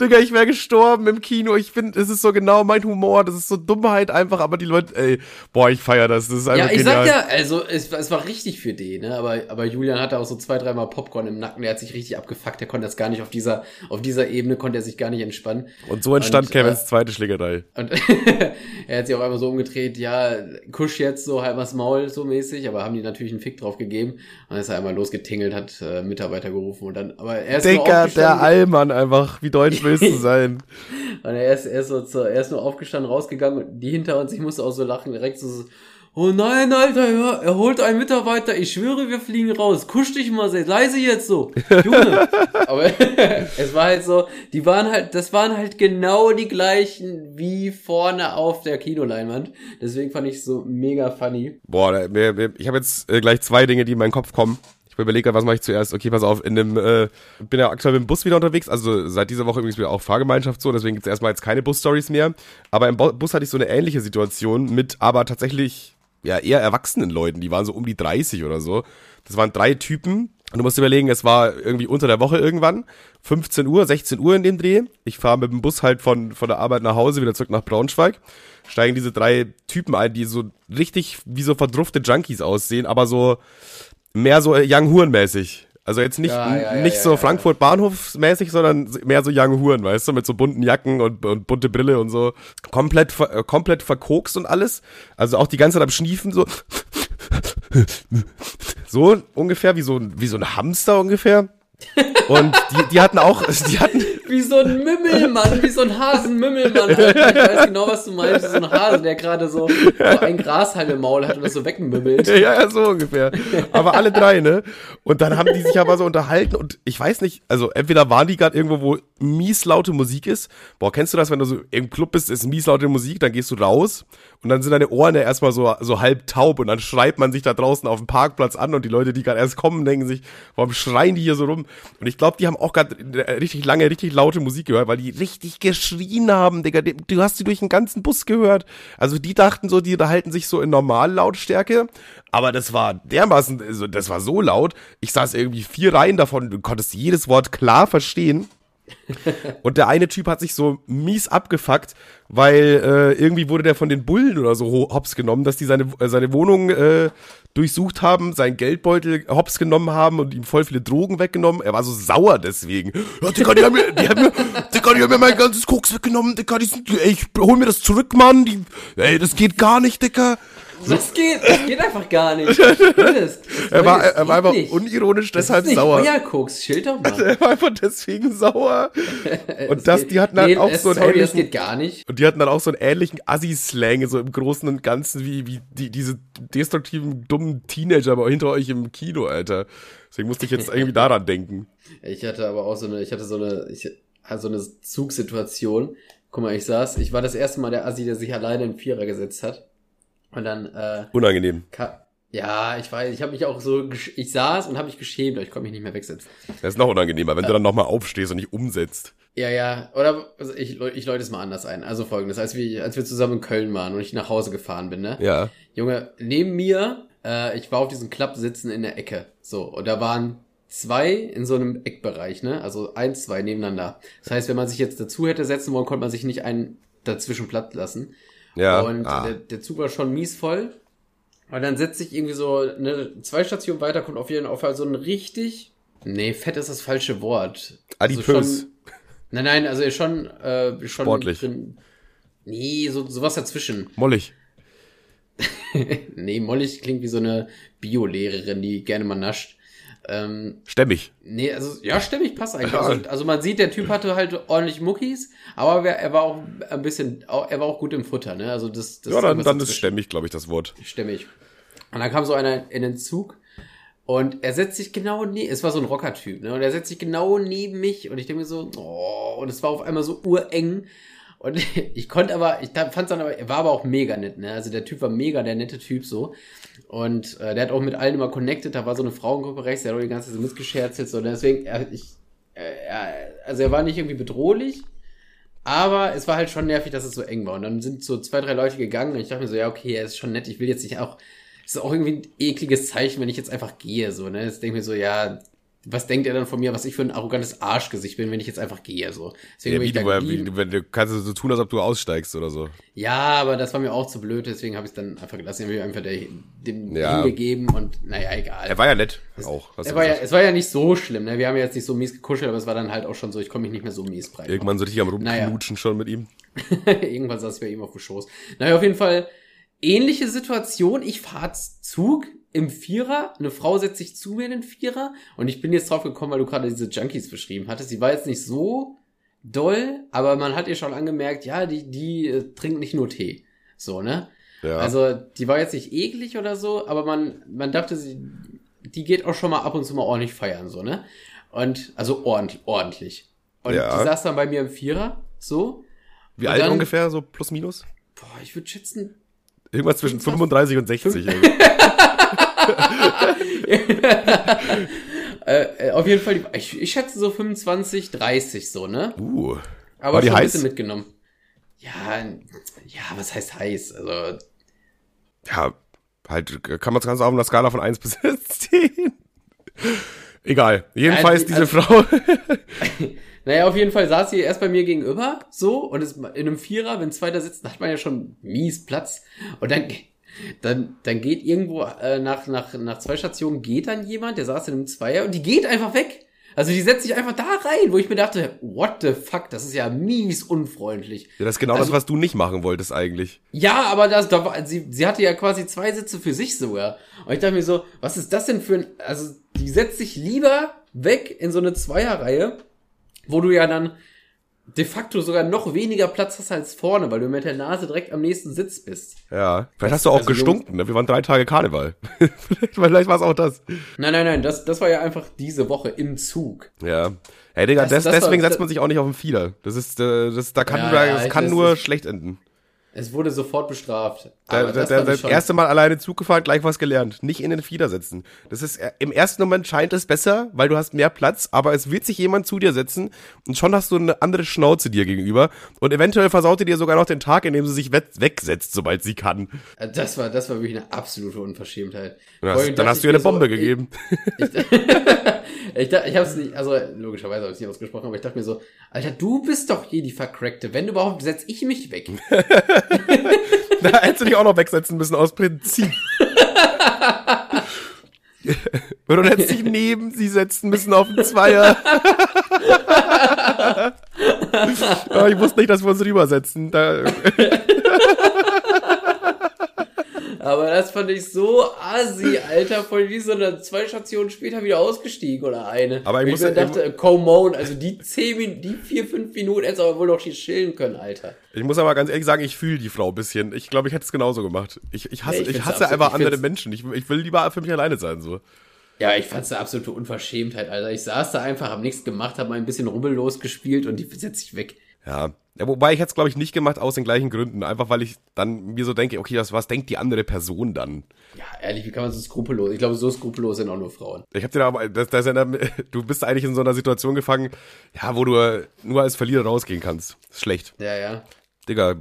Digga, ich wäre gestorben im Kino. Ich finde, es ist so genau mein Humor. Das ist so Dummheit einfach, aber die Leute, ey, boah, ich feier das. Das ist einfach Ja, ich genial. sag ja, also es, es war richtig für den, ne? Aber, aber Julian hatte auch so zwei, dreimal Popcorn im Nacken. Der hat sich richtig abgefuckt. Der konnte das gar nicht auf dieser, auf dieser Ebene konnte er sich gar nicht entspannen. Und so entstand und, Kevins äh, zweite Schlägerei. Und er hat sich auch einmal so umgedreht, ja, kusch jetzt so halb das Maul so mäßig, aber haben die natürlich einen Fick drauf gegeben. Und dann ist er einmal losgetingelt, hat äh, Mitarbeiter gerufen und dann, aber er ist Digga, der Allmann einfach, wie deutsch willst du sein? und er ist, er ist so, zu, er ist nur aufgestanden, rausgegangen und die hinter uns, ich musste auch so lachen, direkt so, Oh nein, Alter, ja, er holt einen Mitarbeiter, ich schwöre, wir fliegen raus. Kusch dich mal, sehr leise jetzt so. Junge. Aber es war halt so, die waren halt, das waren halt genau die gleichen wie vorne auf der Kinoleinwand. Deswegen fand ich so mega funny. Boah, ich habe jetzt äh, gleich zwei Dinge, die in meinen Kopf kommen. Ich überlege, was mache ich zuerst? Okay, pass auf, in dem, äh, bin ja aktuell mit dem Bus wieder unterwegs, also seit dieser Woche übrigens wieder auch Fahrgemeinschaft so, deswegen gibt es erstmal jetzt keine Bus-Stories mehr. Aber im Bus hatte ich so eine ähnliche Situation mit aber tatsächlich ja eher erwachsenen Leuten, die waren so um die 30 oder so. Das waren drei Typen. Und du musst überlegen, es war irgendwie unter der Woche irgendwann, 15 Uhr, 16 Uhr in dem Dreh. Ich fahre mit dem Bus halt von, von der Arbeit nach Hause, wieder zurück nach Braunschweig. Steigen diese drei Typen ein, die so richtig wie so verdruffte Junkies aussehen, aber so, mehr so Young Huren mäßig. Also jetzt nicht, ja, ja, nicht ja, so Frankfurt Bahnhof mäßig, sondern mehr so Young Huren, weißt du, mit so bunten Jacken und, und bunte Brille und so. Komplett, äh, komplett verkokst und alles. Also auch die ganze Zeit am Schniefen, so. so ungefähr, wie so, wie so ein Hamster ungefähr. Und die, die hatten auch, die hatten. Wie so ein Mümmelmann, wie so ein Hasenmümmelmann. Ich weiß genau, was du meinst. So ein Hase, der gerade so, so ein Grashalm im Maul hat und das so wegmümmelt. Ja, ja, so ungefähr. Aber alle drei, ne? Und dann haben die sich aber so unterhalten und ich weiß nicht, also entweder waren die gerade irgendwo, wo mies laute Musik ist. Boah, kennst du das, wenn du so im Club bist, ist mies laute Musik, dann gehst du raus und dann sind deine Ohren ja erstmal so, so halb taub und dann schreit man sich da draußen auf dem Parkplatz an und die Leute, die gerade erst kommen, denken sich, warum schreien die hier so rum? Und ich glaube, die haben auch gerade richtig lange, richtig laute Musik gehört, weil die richtig geschrien haben, Digga. Du hast sie durch den ganzen Bus gehört. Also die dachten so, die unterhalten sich so in Normallautstärke. Aber das war dermaßen, also das war so laut. Ich saß irgendwie vier Reihen davon, du konntest jedes Wort klar verstehen. und der eine Typ hat sich so mies abgefuckt, weil äh, irgendwie wurde der von den Bullen oder so hops genommen, dass die seine, äh, seine Wohnung äh, durchsucht haben, seinen Geldbeutel hops genommen haben und ihm voll viele Drogen weggenommen. Er war so sauer deswegen. Ja, Digga, die haben mir, die haben mir, Digga, die haben mir mein ganzes Koks weggenommen, Digga, die sind, ey, ich hol mir das zurück, Mann, die, ey, das geht gar nicht, Digga. Das geht, das geht einfach gar nicht. Das, er war, er war einfach nicht. unironisch deshalb das sauer. Ja, Koks, schild doch mal. er war einfach deswegen sauer. Und das, die hatten dann nee, auch so einen sorry, ähnlichen, das geht gar nicht. Und die hatten dann auch so einen ähnlichen Assi-Slang, so im Großen und Ganzen, wie, wie die, diese destruktiven, dummen Teenager aber hinter euch im Kino, Alter. Deswegen musste ich jetzt irgendwie daran denken. Ich hatte aber auch so eine, ich hatte so eine, ich hatte so eine Zugsituation. Guck mal, ich saß, ich war das erste Mal der Assi, der sich alleine in Vierer gesetzt hat. Und dann äh, unangenehm. Ja, ich weiß, ich habe mich auch so, ich saß und habe mich geschämt, aber ich konnte mich nicht mehr wegsetzen. Das ist noch unangenehmer, wenn äh, du dann nochmal aufstehst und nicht umsetzt. Ja, ja, oder also ich, ich läute es mal anders ein. Also folgendes, als wir, als wir zusammen in Köln waren und ich nach Hause gefahren bin, ne? Ja. Junge, neben mir, äh, ich war auf diesem Klapp sitzen in der Ecke. So, und da waren zwei in so einem Eckbereich, ne? Also eins, zwei nebeneinander. Das heißt, wenn man sich jetzt dazu hätte setzen wollen, konnte man sich nicht einen dazwischen platt lassen. Ja. Und ah. der, der Zug war schon mies voll. Und dann setzt sich irgendwie so eine zwei Stationen weiter, kommt auf jeden Fall so ein richtig. Nee, fett ist das falsche Wort. Adipös. Also schon, nein, nein, also schon, äh, schon Sportlich. Drin, nee, so, sowas dazwischen. Mollig. nee, mollig klingt wie so eine Biolehrerin, die gerne mal nascht. Ähm, stämmig. Nee, also ja, stämmig passt eigentlich. Also, also, man sieht, der Typ hatte halt ordentlich Muckis, aber er war auch ein bisschen, er war auch gut im Futter, ne? Also das, das Ja, dann, dann ist stämmig, glaube ich, das Wort. Stämmig. Und dann kam so einer in den Zug und er setzt sich genau neben, es war so ein Rocker-Typ, ne? Und er setzt sich genau neben mich und ich denke mir so, oh, und es war auf einmal so ureng. Und ich konnte aber, ich fand dann aber, er war aber auch mega nett, ne? Also der Typ war mega der nette Typ so. Und äh, der hat auch mit allen immer connected, da war so eine Frauengruppe rechts, der hat auch die ganze Zeit so mitgescherzelt, so. Deswegen, er, ich, er, also er war nicht irgendwie bedrohlich, aber es war halt schon nervig, dass es so eng war. Und dann sind so zwei, drei Leute gegangen und ich dachte mir so, ja, okay, er ist schon nett, ich will jetzt nicht auch, es ist auch irgendwie ein ekliges Zeichen, wenn ich jetzt einfach gehe, so, ne? Jetzt denke ich mir so, ja, was denkt er dann von mir, was ich für ein arrogantes Arschgesicht bin, wenn ich jetzt einfach gehe, so. Deswegen ja, wie, du, wie, wenn du kannst so tun, als ob du aussteigst oder so. Ja, aber das war mir auch zu blöd, deswegen habe ich es dann einfach gelassen, ich habe einfach der, dem ja. hingegeben und naja, egal. Er war ja nett es, auch. Er war ja, es war ja nicht so schlimm, ne? Wir haben ja jetzt nicht so mies gekuschelt, aber es war dann halt auch schon so, ich konnte mich nicht mehr so mies breit. Irgendwann so richtig am rumknutschen naja. schon mit ihm. Irgendwann saß ich bei ihm auf dem Schoß. Naja, auf jeden Fall ähnliche Situation. Ich fahre Zug im Vierer, eine Frau setzt sich zu mir in den Vierer und ich bin jetzt drauf gekommen, weil du gerade diese Junkies beschrieben hattest. Sie war jetzt nicht so doll, aber man hat ihr schon angemerkt, ja, die, die äh, trinkt nicht nur Tee. So, ne? Ja. Also die war jetzt nicht eklig oder so, aber man, man dachte, sie, die geht auch schon mal ab und zu mal ordentlich feiern, so, ne? Und, also ordentlich, ordentlich. Und Ja. die saß dann bei mir im Vierer, so. Wie Und alt dann- ungefähr, so plus minus? Boah, ich würde schätzen, Irgendwas zwischen 35 und 60. äh, äh, auf jeden Fall, ich, ich schätze so 25, 30 so, ne? uh. Aber War die schon ein heiß? bisschen mitgenommen. Ja, ja, was heißt heiß? Also, Ja, halt, kann man es ganz auf einer Skala von 1 bis 10. Egal. Jedenfalls Also, diese also- Frau. Naja, auf jeden Fall saß sie erst bei mir gegenüber, so, und es, in einem Vierer, wenn zwei da sitzen, hat man ja schon mies Platz. Und dann, dann, dann geht irgendwo, äh, nach, nach, nach zwei Stationen geht dann jemand, der saß in einem Zweier, und die geht einfach weg. Also die setzt sich einfach da rein, wo ich mir dachte, what the fuck, das ist ja mies unfreundlich. Ja, das ist genau Also- das, was du nicht machen wolltest eigentlich. Ja, aber das, da war, sie, sie hatte ja quasi zwei Sitze für sich sogar. Und ich dachte mir so, was ist das denn für ein, also die setzt sich lieber weg in so eine Zweierreihe, wo du ja dann de facto sogar noch weniger Platz hast als vorne, weil du mit der Nase direkt am nächsten Sitz bist. Ja. Vielleicht hast du auch also gestunken, ne? Wir waren drei Tage Karneval. vielleicht vielleicht war es auch das. Nein, nein, nein, das, das war ja einfach diese Woche im Zug. Ja. Hey, Digga, Das- des, das war- deswegen setzt das- man sich auch nicht auf den Fieder. Das ist, äh, das, da kann, Ja, da, ja, das ich- kann nur schlecht enden. Es wurde sofort bestraft. Der, das ich das erste Mal alleine Zug gefahren, gleich was gelernt. Nicht in den Fieder setzen. Das ist, äh, im ersten Moment scheint es besser, weil du hast mehr Platz, aber es wird sich jemand zu dir setzen und schon hast du eine andere Schnauze dir gegenüber und eventuell versaut ihr dir sogar noch den Tag, indem sie sich we wegsetzt, sobald sie kann. Das war, das war wirklich eine absolute Unverschämtheit. Allem dann hast du ich ihr eine mir so, Bombe ich- gegeben. Ich, dachte, ich habe es nicht, also logischerweise habe ich es nicht ausgesprochen, aber ich dachte mir so, Alter, du bist doch hier die Vercrackte. Wenn überhaupt, setz ich mich weg. da hättest du dich auch noch wegsetzen müssen aus Prinzip. Oder du hättest dich neben sie setzen müssen auf den Zweier. Ich wusste nicht, dass wir uns rübersetzen. Da, Aber das fand ich so assi, Alter, von wie so eine zwei Stationen später wieder ausgestiegen oder eine. Aber ich Weil muss mir dachte, come on, also die zehn Minuten, die vier, fünf Minuten hättest du aber wohl noch chillen können, Alter. Ich muss aber ganz ehrlich sagen, ich fühle die Frau ein bisschen. Ich glaube, ich hätte es genauso gemacht. Ich, ich hasse, Ja, ich ich hasse absolut- einfach ich andere Menschen. Ich, ich will lieber für mich alleine sein, so. Ja, ich fand's eine absolute Unverschämtheit, Alter. Ich saß da einfach, hab nichts gemacht, hab mal ein bisschen rubbellos gespielt und die setzt sich weg. Ja. ja wobei ich hätte es, glaube ich, nicht gemacht aus den gleichen Gründen. Einfach weil ich dann mir so denke, okay, was, was denkt die andere Person dann? Ja, ehrlich, wie kann man so skrupellos? Ich glaube, so skrupellos sind auch nur Frauen. Ich hab dir da aber, das, das ja, du bist eigentlich in so einer Situation gefangen, ja, wo du äh, nur als Verlierer rausgehen kannst. Ist schlecht. Ja, ja. Digga,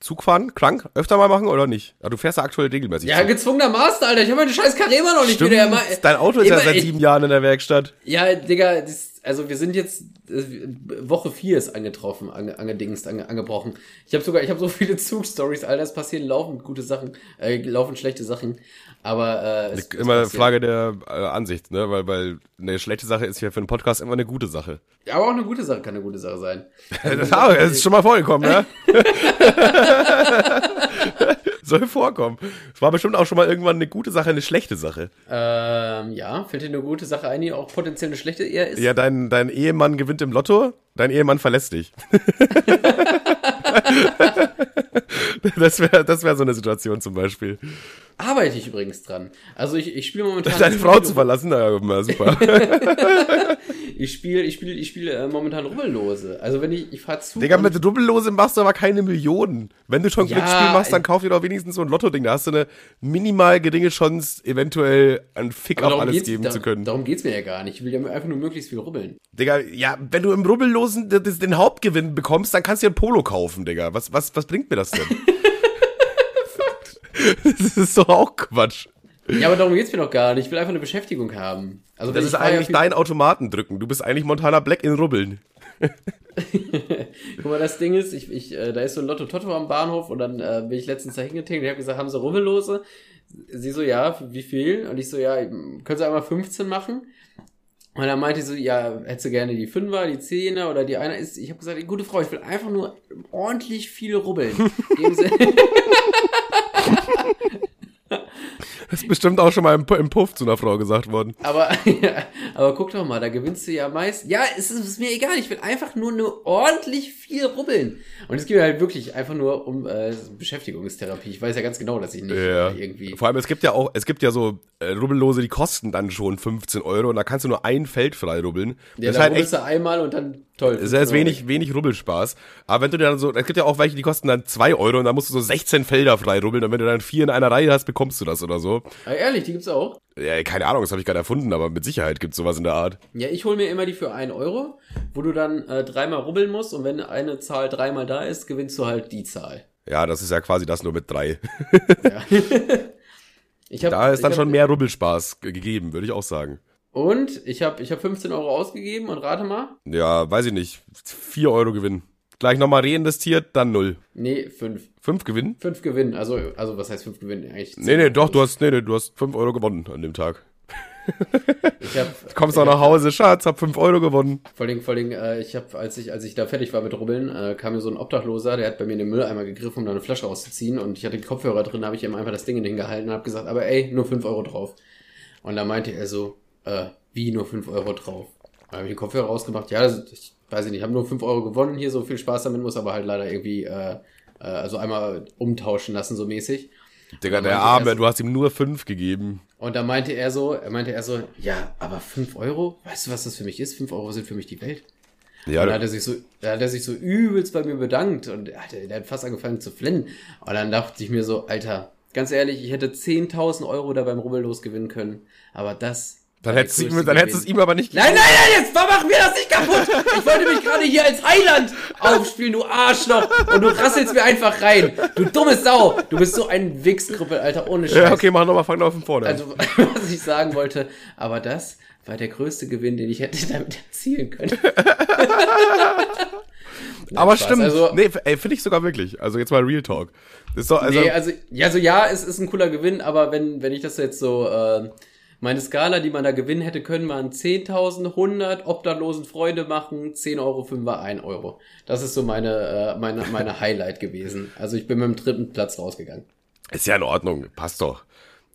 Zug fahren, krank, öfter mal machen oder nicht? Ja, du fährst ja aktuell regelmäßig. Ja, Zug. gezwungenermaßen, Alter. Ich habe meine scheiß Karema noch nicht Stimmt, wieder. Dein Auto ist ja immer- seit sieben Jahren in der Werkstatt. Ja, Digga, das, also wir sind jetzt äh, Woche 4 ist angetroffen, ange, angedingst, ange, angebrochen. Ich habe sogar, ich habe so viele Zugstories, Alter, es passieren laufend gute Sachen, äh, laufend schlechte Sachen, aber äh, es, es Immer passiert. Frage der äh, Ansicht, ne? Weil, weil eine schlechte Sache ist ja für einen Podcast immer eine gute Sache. Ja, aber auch eine gute Sache kann eine gute Sache sein. Das es ist schon mal vorgekommen, ja? Soll vorkommen. Es war bestimmt auch schon mal irgendwann eine gute Sache, eine schlechte Sache. Ähm, ja, fällt dir eine gute Sache ein, die auch potenziell eine schlechte eher ist? Ja, dein, dein Ehemann gewinnt im Lotto, dein Ehemann verlässt dich. das wäre das wär so eine Situation zum Beispiel. Arbeite ich übrigens dran. Also ich, ich spiele momentan. Deine Frau zu verlassen, na, na super. Ich spiele, ich spiele, ich spiele äh, momentan Rubbellose. Also wenn ich, ich fahr zu. Digga, mit Rubbellose machst du aber keine Millionen. Wenn du schon Ja, Glücksspiel machst, dann äh, kauf dir doch wenigstens so ein Lotto-Ding. Da hast du eine minimal geringe Chance, eventuell einen Fick auf darum alles geben da- zu können. Darum geht's mir ja gar nicht. Ich will ja einfach nur möglichst viel rubbeln. Digga, ja, wenn du im Rubbellosen den Hauptgewinn bekommst, dann kannst du dir ein Polo kaufen, Digga. Was, was, was bringt mir das denn? das ist doch auch Quatsch. Ja, aber darum geht's mir doch gar nicht. Ich will einfach eine Beschäftigung haben. Also Das ist eigentlich dein Automaten drücken. Du bist eigentlich Montana Black in Rubbeln. Guck mal, das Ding ist, ich, ich, äh, da ist so ein Lotto Totto am Bahnhof und dann äh, bin ich letztens da hingetinkt und ich habe gesagt, haben sie Rubbellose? Sie so, ja, wie viel? Und ich so, ja, können sie einmal 15 machen? Und dann meinte sie so, ja, hättest du gerne die Fünfer, die Zehner oder die Einer. Ich habe gesagt, gute Frau, ich will einfach nur ordentlich viel rubbeln. Das ist bestimmt auch schon mal im, Pu- im Puff zu einer Frau gesagt worden. aber, ja, aber guck doch mal, da gewinnst du ja meist. Ja, es ist, ist mir egal, ich will einfach nur, nur ordentlich viel rubbeln. Und es geht halt wirklich einfach nur um äh, Beschäftigungstherapie. Ich weiß ja ganz genau, dass ich nicht Ja. irgendwie. Vor allem, es gibt ja auch, es gibt ja so äh, Rubbellose, die kosten dann schon 15 Euro und da kannst du nur ein Feld frei rubbeln. Ja, das ist dann halt rubbelst echt, du einmal und dann toll. das ist wenig, wenig Rubbelspaß. Aber wenn du dann so, es gibt ja auch welche, die kosten dann 2 Euro und dann musst du so 16 Felder frei rubbeln und wenn du dann vier in einer Reihe hast, bekommst du das oder so. Ah, ehrlich, die gibt's auch. Ja, keine Ahnung, das habe ich gerade erfunden, aber mit Sicherheit gibt's sowas in der Art. Ja, ich hole mir immer die für 1 Euro, wo du dann äh, dreimal rubbeln musst und wenn eine Zahl dreimal da ist, gewinnst du halt die Zahl. Ja, das ist ja quasi das nur mit drei. Ja. ich hab, Da ist dann hab, schon mehr Rubbelspaß ge- gegeben, würde ich auch sagen. Und ich habe ich hab 15 Euro ausgegeben und rate mal. Ja, weiß ich nicht. 4 Euro Gewinn. Gleich nochmal reinvestiert, dann null. Nee, 5. 5 Gewinn? 5 Gewinnen. Also, also was heißt 5 Gewinnen? Eigentlich Nee, nee, doch, du hast, nee, nee, du hast 5 Euro gewonnen an dem Tag. Ich hab, Kommst auch nach Hause, Schatz, hab 5 Euro gewonnen. Vor allem, vor allem, äh, ich habe, als ich, als ich da fertig war mit Rubbeln, äh, kam mir so ein Obdachloser, der hat bei mir in den Mülleimer gegriffen, um da eine Flasche rauszuziehen und ich hatte die Kopfhörer drin, habe ich ihm einfach das Ding hingehalten und habe gesagt, aber ey, nur 5 Euro drauf. Und da meinte er so, äh, wie nur 5 Euro drauf? Dann habe ich den Kopfhörer rausgemacht, ja, das, ich weiß ich nicht, habe nur 5 Euro gewonnen, hier so viel Spaß damit, muss aber halt leider irgendwie, äh, äh, also einmal umtauschen lassen, so mäßig. Digga, der er Arme, so- du hast ihm nur 5 gegeben. Und da meinte er so, er meinte er so, ja, aber 5 Euro? Weißt du, was das für mich ist? 5 Euro sind für mich die Welt. Ja, Und dann hat er sich so, da hat er sich so übelst bei mir bedankt und er hat, der hat fast angefangen zu flennen. Und dann dachte ich mir so, Alter, ganz ehrlich, ich hätte 10.000 Euro da beim Rubbellos gewinnen können. Aber das. Dann hättest ihm, dann hättest es ihm aber nicht Nein, nein, nein, jetzt mach mir das nicht kaputt! Ich wollte mich gerade hier als Heiland aufspielen, du Arschloch! Und du rasselst mir einfach rein! Du dumme Sau! Du bist so ein Wichskrüppel, Alter, ohne Scheiß. Ja, okay, mach nochmal, fang noch von vorne. Also, was ich sagen wollte, aber das war der größte Gewinn, den ich hätte damit erzielen können. Aber Spaß. stimmt. Also, nee, ey, finde ich sogar wirklich. Also jetzt mal Real Talk. Ist doch, also, nee, also, ja, also ja, es ist ein cooler Gewinn, aber wenn, wenn ich das jetzt so, äh, meine Skala, die man da gewinnen hätte können, waren 10.000, 100, obdachlosen Freude machen, 10 Euro, 5 war 1 Euro. Das ist so meine, äh, meine, meine Highlight gewesen. Also ich bin mit dem dritten Platz rausgegangen. ist ja in Ordnung. Passt doch.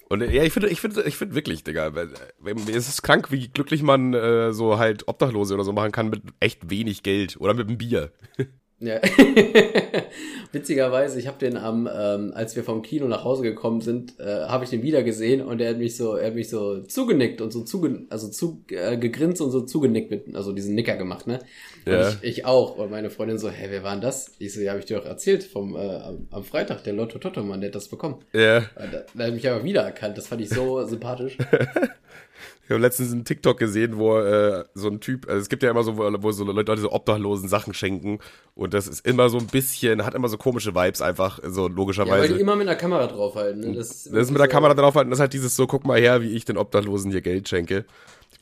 Und äh, ja, ich finde, ich finde, ich finde wirklich, Digga, es ist krank, wie glücklich man äh, so halt Obdachlose oder so machen kann mit echt wenig Geld oder mit einem Bier. Ja. Witzigerweise, ich habe den am, ähm, als wir vom Kino nach Hause gekommen sind, äh, habe ich den wieder gesehen und er hat mich so, er hat mich so zugenickt und so zuge, also zu, äh, gegrinst und so zugenickt mit, also diesen Nicker gemacht, ne? Und Ja. ich, ich auch. Und meine Freundin so, hä, wer war denn das? Ich so, ja, habe ich dir doch erzählt vom äh, am, Freitag, der Lotto Toto Mann, der hat das bekommen. Ja. Und Da, da hat mich aber wiedererkannt. Das fand ich so sympathisch. Ich habe letztens einen TikTok gesehen, wo äh, so ein Typ, also es gibt ja immer so, wo, wo so Leute so obdachlosen Sachen schenken und das ist immer so ein bisschen, hat immer so komische Vibes einfach, so Ja, weil logischerweise. die immer mit einer Kamera draufhalten. Ne? Das, das ist mit der Kamera draufhalten, das ist halt dieses so, guck mal her, wie ich den Obdachlosen hier Geld schenke.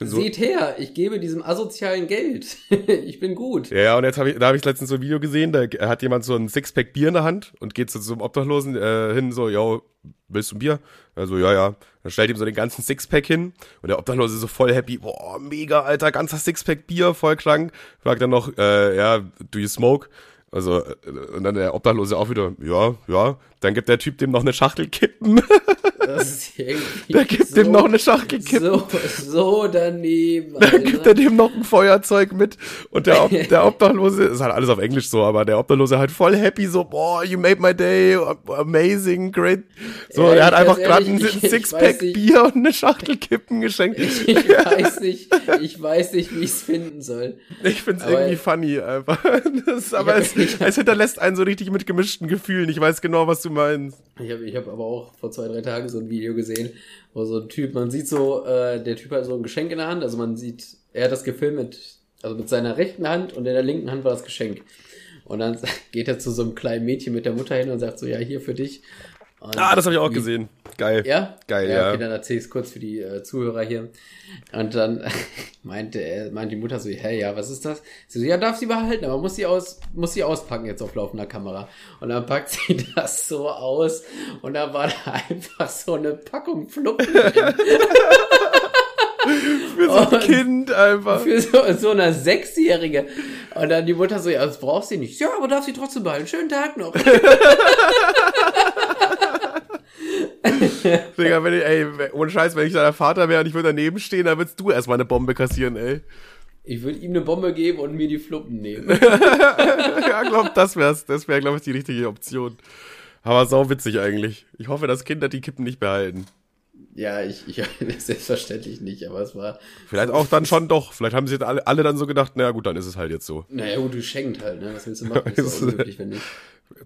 So, Seht her, ich gebe diesem asozialen Geld. ich bin gut. Ja, ja, und jetzt habe ich, da habe ich letztens so ein Video gesehen, da hat jemand so ein Sixpack Bier in der Hand und geht so zum Obdachlosen äh, hin, so, yo, willst du ein Bier? Also, ja, ja. Dann stellt ihm so den ganzen Sixpack hin und der Obdachlose ist so voll happy, boah, mega, alter, ganzer Sixpack Bier, voll krank. Fragt dann noch, äh, ja, do you smoke? Also, äh, und dann der Obdachlose auch wieder, ja, ja. Dann gibt der Typ dem noch eine Schachtel Kippen. Das ist irgendwie Der gibt dem noch eine Schachtel Kippen. So, so daneben. Dann gibt er Alter. dem noch ein Feuerzeug mit und der, Ob der Obdachlose, ist halt alles auf Englisch so, aber der Obdachlose halt voll happy, so, boah, you made my day, amazing, great. So, Ja, er hat einfach gerade ein Sixpack. Bier und eine Schachtel Kippen geschenkt. Ich, ich weiß nicht, ich weiß nicht, wie ich es finden soll. Ich find's Aber- irgendwie funny einfach. Das, aber hab- es, es hinterlässt einen so richtig mit gemischten Gefühlen. Ich weiß genau, was du meinst. Ich habe ich hab aber auch vor zwei, drei Tagen so ein Video gesehen, wo so ein Typ, man sieht so, äh, der Typ hat so ein Geschenk in der Hand, also man sieht, er hat das gefilmt mit, also mit seiner rechten Hand und in der linken Hand war das Geschenk. Und dann geht er zu so einem kleinen Mädchen mit der Mutter hin und sagt so, ja, hier für dich. Und Ah, das habe ich auch gesehen. Geil. Ja? Geil, ja. Okay, dann erzähl ich's kurz für die äh, Zuhörer hier. Und dann meinte, er, meinte die Mutter so, hey, ja, was ist das? Sie so, ja, darf sie behalten, aber muss sie aus, muss sie auspacken jetzt auf laufender Kamera. Und dann packt sie das so aus und da war da einfach so eine Packung Fluppen drin. Für so ein Und- Kind einfach. Für so, so eine Sechsjährige. Und dann die Mutter so, ja, das braucht sie nicht. Ja, aber darf sie trotzdem behalten. Schönen Tag noch. Digga, wenn ich, ey, ohne Scheiß, wenn ich deiner Vater wäre und ich würde daneben stehen, dann würdest du erstmal eine Bombe kassieren, ey. Ich würde ihm eine Bombe geben und mir die Fluppen nehmen. ja, glaub, das wär's. Das wäre, glaube ich, die richtige Option. Aber sau witzig eigentlich. Ich hoffe, dass Kinder die Kippen nicht behalten. Ja, ich, ich selbstverständlich nicht, aber es war. Vielleicht auch dann schon doch. Vielleicht haben sie jetzt alle, alle dann so gedacht, naja gut, dann ist es halt jetzt so. Naja, gut, du schenkt halt, ne? Was willst du machen? Das ist unmöglich, wenn nicht.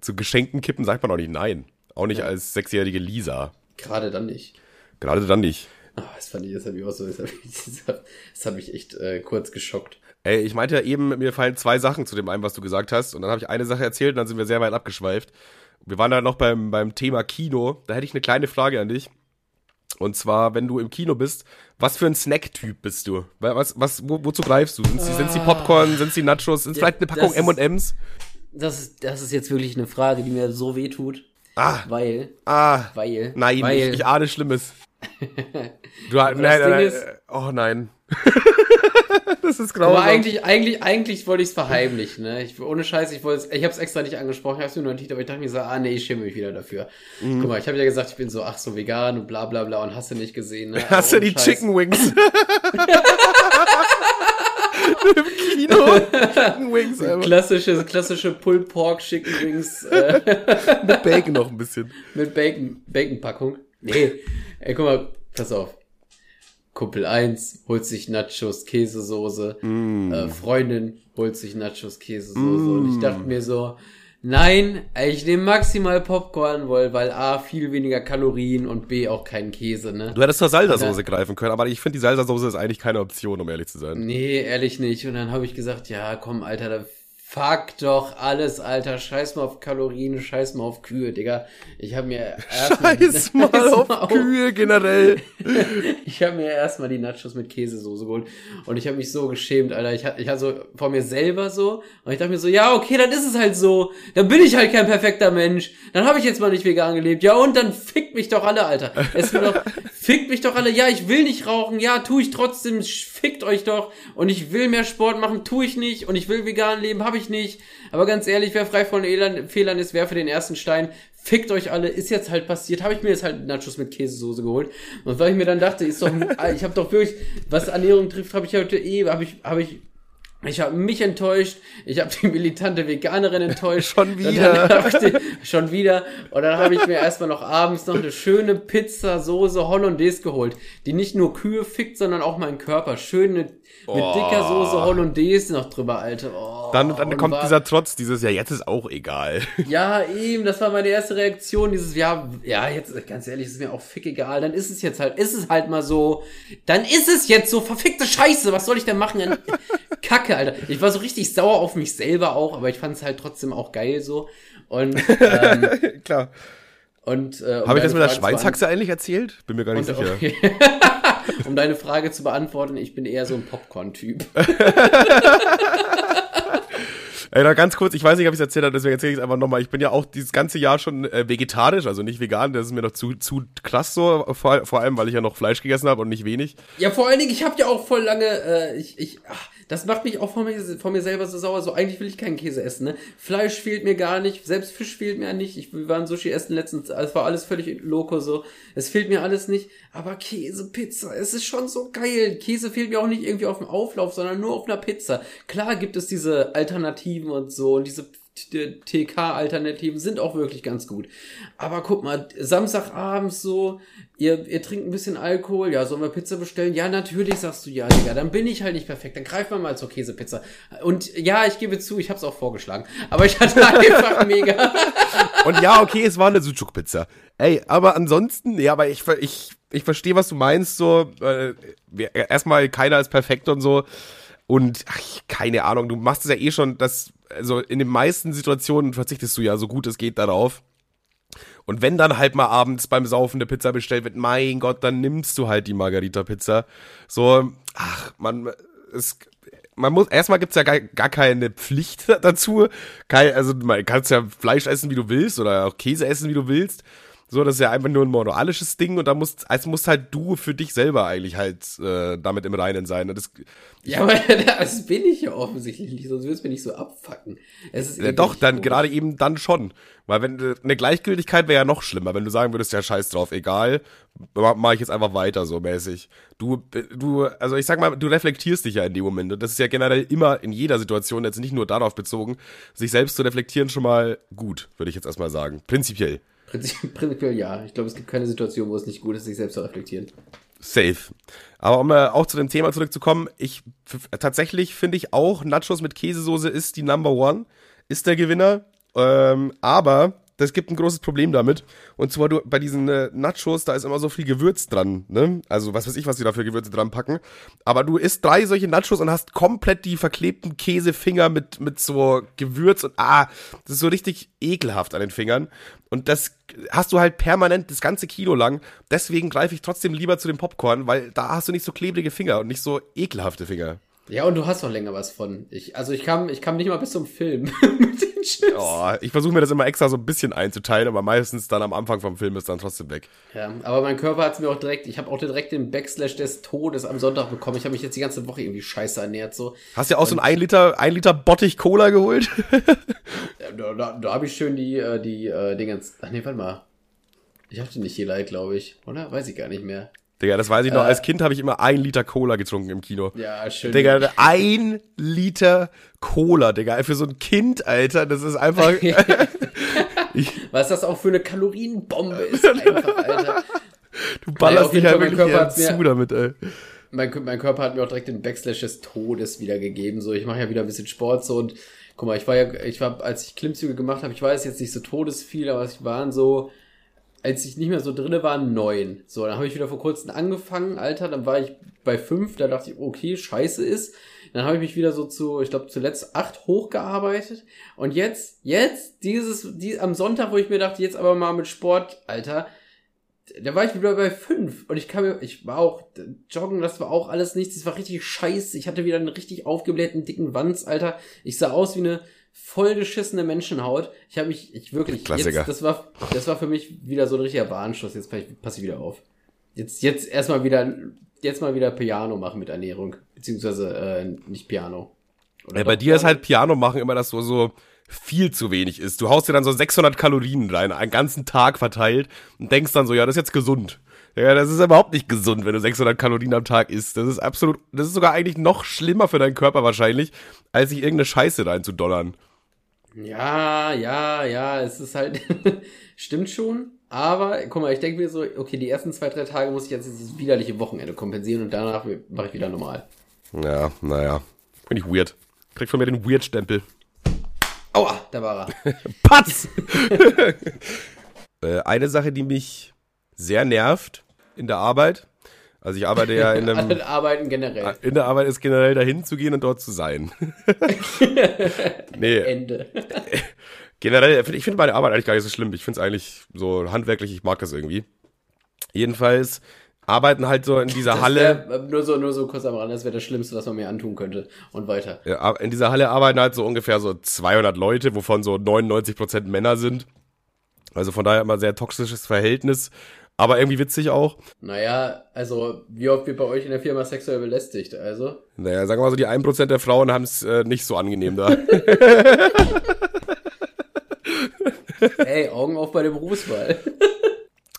Zu geschenkten Kippen sagt man auch nicht nein. Auch nicht ja. als sechsjährige Lisa. Gerade dann nicht. Gerade dann nicht. Ah, das fand ich, das hat mich auch so, das hat hat mich echt äh, kurz geschockt. Ey, ich meinte ja eben, mir fallen zwei Sachen zu dem einen, was du gesagt hast. Und dann habe ich eine Sache erzählt und dann sind wir sehr weit abgeschweift. Wir waren da noch beim, beim Thema Kino. Da hätte ich eine kleine Frage an dich. Und zwar, wenn du im Kino bist, was für ein Snack-Typ bist du? Was, was, wo, wozu greifst du? Sind es ah, die Popcorn, sind es die Nachos, sind es ja, vielleicht eine Packung M&M's? Das ist, das ist jetzt wirklich eine Frage, die mir so weh tut. Ah. Weil. Ah. Weil. Nein, weil, ich, ich ahne Schlimmes. Du, nein, nein, nein, ist, oh nein. das ist grausam. Aber eigentlich, eigentlich, eigentlich wollte ich es verheimlichen, ne? Ich, ohne Scheiß, ich wollte ich habe es extra nicht angesprochen, ich habe es nur notiert, aber ich dachte mir so, ah nee, ich schäme mich wieder dafür. Mhm. Guck mal, ich habe ja gesagt, ich bin so, ach so vegan und bla bla bla und hast du nicht gesehen, ne? Hast du die. Chicken Wings? Im Kino. Chicken Wings. Klassische, klassische Pulled Pork Chicken Wings. Äh. Mit Bacon noch ein bisschen. Mit Bacon, Bacon-Packung. Nee, ey, guck mal, pass auf. Kumpel 1 holt sich Nachos, Käsesoße. Mm. Äh, Freundin holt sich Nachos, Käsesoße. Mm. Und ich dachte mir so, nein, ich nehme maximal Popcorn, weil, weil A, viel weniger Kalorien und B, auch keinen Käse, ne? Du hättest zur Salsa-Soße greifen können, aber ich finde, die Salsa-Soße ist eigentlich keine Option, um ehrlich zu sein. Nee, ehrlich nicht. Und dann habe ich gesagt, ja, komm, Alter, da Fuck doch alles, Alter. Scheiß mal auf Kalorien, scheiß mal auf Kühe, Digga. Ich habe mir erstmal Scheiß mal, mal auf, auf Kühe generell. ich habe mir erstmal die Nachos mit Käsesoße geholt und ich habe mich so geschämt, Alter. Ich hatte ich hatte so vor mir selber so und ich dachte mir so, ja, okay, dann ist es halt so. Dann bin ich halt kein perfekter Mensch. Dann habe ich jetzt mal nicht vegan gelebt. Ja, und dann fickt mich doch alle, Alter. Es wird doch fickt mich doch alle. Ja, ich will nicht rauchen. Ja, tu ich trotzdem. Fickt euch doch und ich will mehr Sport machen, tu ich nicht und ich will vegan leben, habe ich ich nicht. Aber ganz ehrlich, wer frei von Elern, Fehlern ist, wer für den ersten Stein. Fickt euch alle, ist jetzt halt passiert. Habe ich mir jetzt halt Nachos mit Käsesoße geholt. Und weil ich mir dann dachte, ist doch, ich habe doch wirklich, was Ernährung trifft, habe ich heute eh, habe ich, habe ich ich habe mich enttäuscht, ich habe die militante Veganerin enttäuscht. schon wieder. Die, schon wieder. Und dann habe ich mir erstmal noch abends noch eine schöne Pizza, Soße Hollandaise geholt, die nicht nur Kühe fickt, sondern auch meinen Körper. Schöne mit dicker Soße Hollandaise noch drüber, Alter. Oh, dann dann kommt dieser Trotz, dieses, ja, jetzt ist auch egal. Ja, eben, das war meine erste Reaktion, dieses, ja, ja, jetzt, ganz ehrlich, ist mir auch fick egal, dann ist es jetzt halt, ist es halt mal so, dann ist es jetzt so, verfickte Scheiße, was soll ich denn machen? Kacke, Alter. Ich war so richtig sauer auf mich selber auch, aber ich fand es halt trotzdem auch geil so. Und, ähm, Klar. Und, äh, Habe ich das mit der Schweinshaxe eigentlich erzählt? Bin mir gar nicht und, sicher. Okay. um deine Frage zu beantworten, ich bin eher so ein Popcorn-Typ. Ey, da ganz kurz, ich weiß nicht, ob ich es erzählt habe, deswegen erzähle ich es einfach nochmal. Ich bin ja auch dieses ganze Jahr schon äh, vegetarisch, also nicht vegan, das ist mir noch zu, zu krass so, vor, vor allem, weil ich ja noch Fleisch gegessen habe und nicht wenig. Ja, vor allen Dingen, ich habe ja auch voll lange, äh, ich, ich, ach, das macht mich auch von mir, von mir selber so sauer. So, eigentlich will ich keinen Käse essen, ne? Fleisch fehlt mir gar nicht, selbst Fisch fehlt mir nicht. Ich, wir waren Sushi essen letztens, es war alles völlig loco so. Es fehlt mir alles nicht. Aber Käse, Pizza, es ist schon so geil. Käse fehlt mir auch nicht irgendwie auf dem Auflauf, sondern nur auf einer Pizza. Klar gibt es diese Alternativen und so und diese TK-Alternativen sind auch wirklich ganz gut. Aber guck mal, Samstagabends so, ihr, ihr trinkt ein bisschen Alkohol, ja, sollen wir Pizza bestellen? Ja, natürlich sagst du ja, Digga, dann bin ich halt nicht perfekt, dann greif mal zur Käsepizza. Und ja, ich gebe zu, ich hab's auch vorgeschlagen, aber ich hatte einfach mega. Und ja, okay, es war eine Sucuk-Pizza. Ey, aber ansonsten, ja, aber ich, ich, ich verstehe, was du meinst, so, äh, erstmal keiner ist perfekt und so. Und ach, keine Ahnung, du machst es ja eh schon, dass, also in den meisten Situationen verzichtest du ja so gut es geht darauf. Und wenn dann halt mal abends beim Saufen eine Pizza bestellt wird, mein Gott, dann nimmst du halt die Margarita-Pizza. So, ach, man, es, man muss, erstmal gibt's ja gar, gar keine Pflicht dazu. Kein, also, man kannst ja Fleisch essen, wie du willst, oder auch Käse essen, wie du willst. So, das ist ja einfach nur ein moralisches Ding und da musst, also musst halt du für dich selber eigentlich halt äh, damit im Reinen sein. Und das, ja, aber das bin ich ja offensichtlich nicht, sonst würdest du mich nicht so abfacken. Es ist ja, doch, dann komisch. gerade eben dann schon. Weil wenn eine Gleichgültigkeit wäre ja noch schlimmer, wenn du sagen würdest, ja scheiß drauf, egal, mache ich jetzt einfach weiter so mäßig. Du, du, also ich sag mal, du reflektierst dich ja in dem Moment. Und das ist ja generell immer in jeder Situation, jetzt nicht nur darauf bezogen, sich selbst zu reflektieren schon mal gut, würde ich jetzt erstmal sagen. Prinzipiell. Prinzipiell ja. Ich glaube, es gibt keine Situation, wo es nicht gut ist, sich selbst zu reflektieren. Safe. Aber um äh, auch zu dem Thema zurückzukommen, ich tatsächlich finde ich auch, Nachos mit Käsesoße ist die Number One, ist der Gewinner. Ähm, aber es gibt ein großes Problem damit. Und zwar du, bei diesen äh, Nachos, da ist immer so viel Gewürz dran, ne? Also was weiß ich, was die da für Gewürze dran packen. Aber du isst drei solche Nachos und hast komplett die verklebten Käsefinger mit, mit so Gewürz und ah, das ist so richtig ekelhaft an den Fingern. Und das hast du halt permanent das ganze Kilo lang. Deswegen greife ich trotzdem lieber zu dem Popcorn, weil da hast du nicht so klebrige Finger und nicht so ekelhafte Finger. Ja, und du hast noch länger was von. Ich, also ich kam, ich kam nicht mal bis zum Film mit den Chips. Oh, ich versuche mir das immer extra so ein bisschen einzuteilen, aber meistens dann am Anfang vom Film ist dann trotzdem weg. Ja, aber mein Körper hat es mir auch direkt, ich habe auch direkt den Backslash des Todes am Sonntag bekommen. Ich habe mich jetzt die ganze Woche irgendwie scheiße ernährt. so. Hast du ja auch und so ein 1 Liter, 1 Liter Bottich Cola geholt? da da, da habe ich schön die, äh, die äh, Dingens. Ach nee, warte mal. Ich hatte nicht hier leid, glaube ich. Oder? Weiß ich gar nicht mehr. Digga, das weiß ich noch. Äh, Als Kind habe ich immer ein Liter Cola getrunken im Kino. Ja, schön. Digga, ein Liter Cola, Digga. Für so ein Kind, Alter, das ist einfach. Was das auch für eine Kalorienbombe ist, einfach, Alter. Du ballerst dich ja wirklich Körper zu mir, damit, ey. Mein, mein Körper hat mir auch direkt den Backslash des Todes wiedergegeben. So, ich mache ja wieder ein bisschen Sport so und guck mal, ich war ja, ich war, als ich Klimmzüge gemacht habe, ich weiß jetzt nicht so todesviel, aber es waren so als ich nicht mehr so drinne war, neun. So, dann habe ich wieder vor kurzem angefangen, Alter, dann war ich bei fünf, da dachte ich, okay, scheiße ist. Dann habe ich mich wieder so zu, ich glaube, zuletzt acht hochgearbeitet. Und jetzt, jetzt, dieses, die, am Sonntag, wo ich mir dachte, jetzt aber mal mit Sport, Alter, da war ich wieder bei fünf. Und ich kam mir, ich war auch, joggen, das war auch alles nichts, das war richtig scheiße. Ich hatte wieder einen richtig aufgeblähten, dicken Wanz, Alter. Ich sah aus wie eine, vollgeschissene Menschenhaut. Ich habe mich, ich wirklich, Klassiker. Jetzt, das war, das war für mich wieder so ein richtiger Warnschuss. Jetzt passe ich wieder auf. Jetzt, jetzt erstmal wieder, jetzt mal wieder Piano machen mit Ernährung. Beziehungsweise, äh, nicht Piano. Ja, bei dir Piano? ist halt Piano machen immer, dass du so viel zu wenig isst. Du haust dir dann so 600 Kalorien rein, einen ganzen Tag verteilt und denkst dann so, ja, das ist jetzt gesund. Ja, das ist überhaupt nicht gesund, wenn du 600 Kalorien am Tag isst. Das ist absolut, das ist sogar eigentlich noch schlimmer für deinen Körper wahrscheinlich, als sich irgendeine Scheiße reinzudollern. Ja, ja, ja, es ist halt, stimmt schon. Aber, guck mal, ich denke mir so, okay, die ersten zwei, drei Tage muss ich jetzt dieses widerliche Wochenende kompensieren und danach mache ich wieder normal. Ja, naja. Finde ich weird. Krieg von mir den Weird-Stempel. Aua, da war er. Patz! äh, eine Sache, die mich sehr nervt in der Arbeit. Also ich arbeite ja in einem... Arbeiten generell. In der Arbeit ist generell dahin zu gehen und dort zu sein. nee. Ende. generell, ich finde meine Arbeit eigentlich gar nicht so schlimm. Ich finde es eigentlich so handwerklich, ich mag das irgendwie. Jedenfalls arbeiten halt so in dieser das Halle. Wär, nur so, nur so kurz am Rand, das wäre das Schlimmste, was man mir antun könnte. Und weiter. Ja, in dieser Halle arbeiten halt so ungefähr so 200 Leute, wovon so 99 Prozent Männer sind. Also von daher immer sehr toxisches Verhältnis. Aber irgendwie witzig auch. Naja, also wie oft wird bei euch in der Firma sexuell belästigt, also? Naja, sagen wir mal so, die 1% der Frauen haben es äh, nicht so angenehm da. Ey, Augen auf bei der Berufswahl.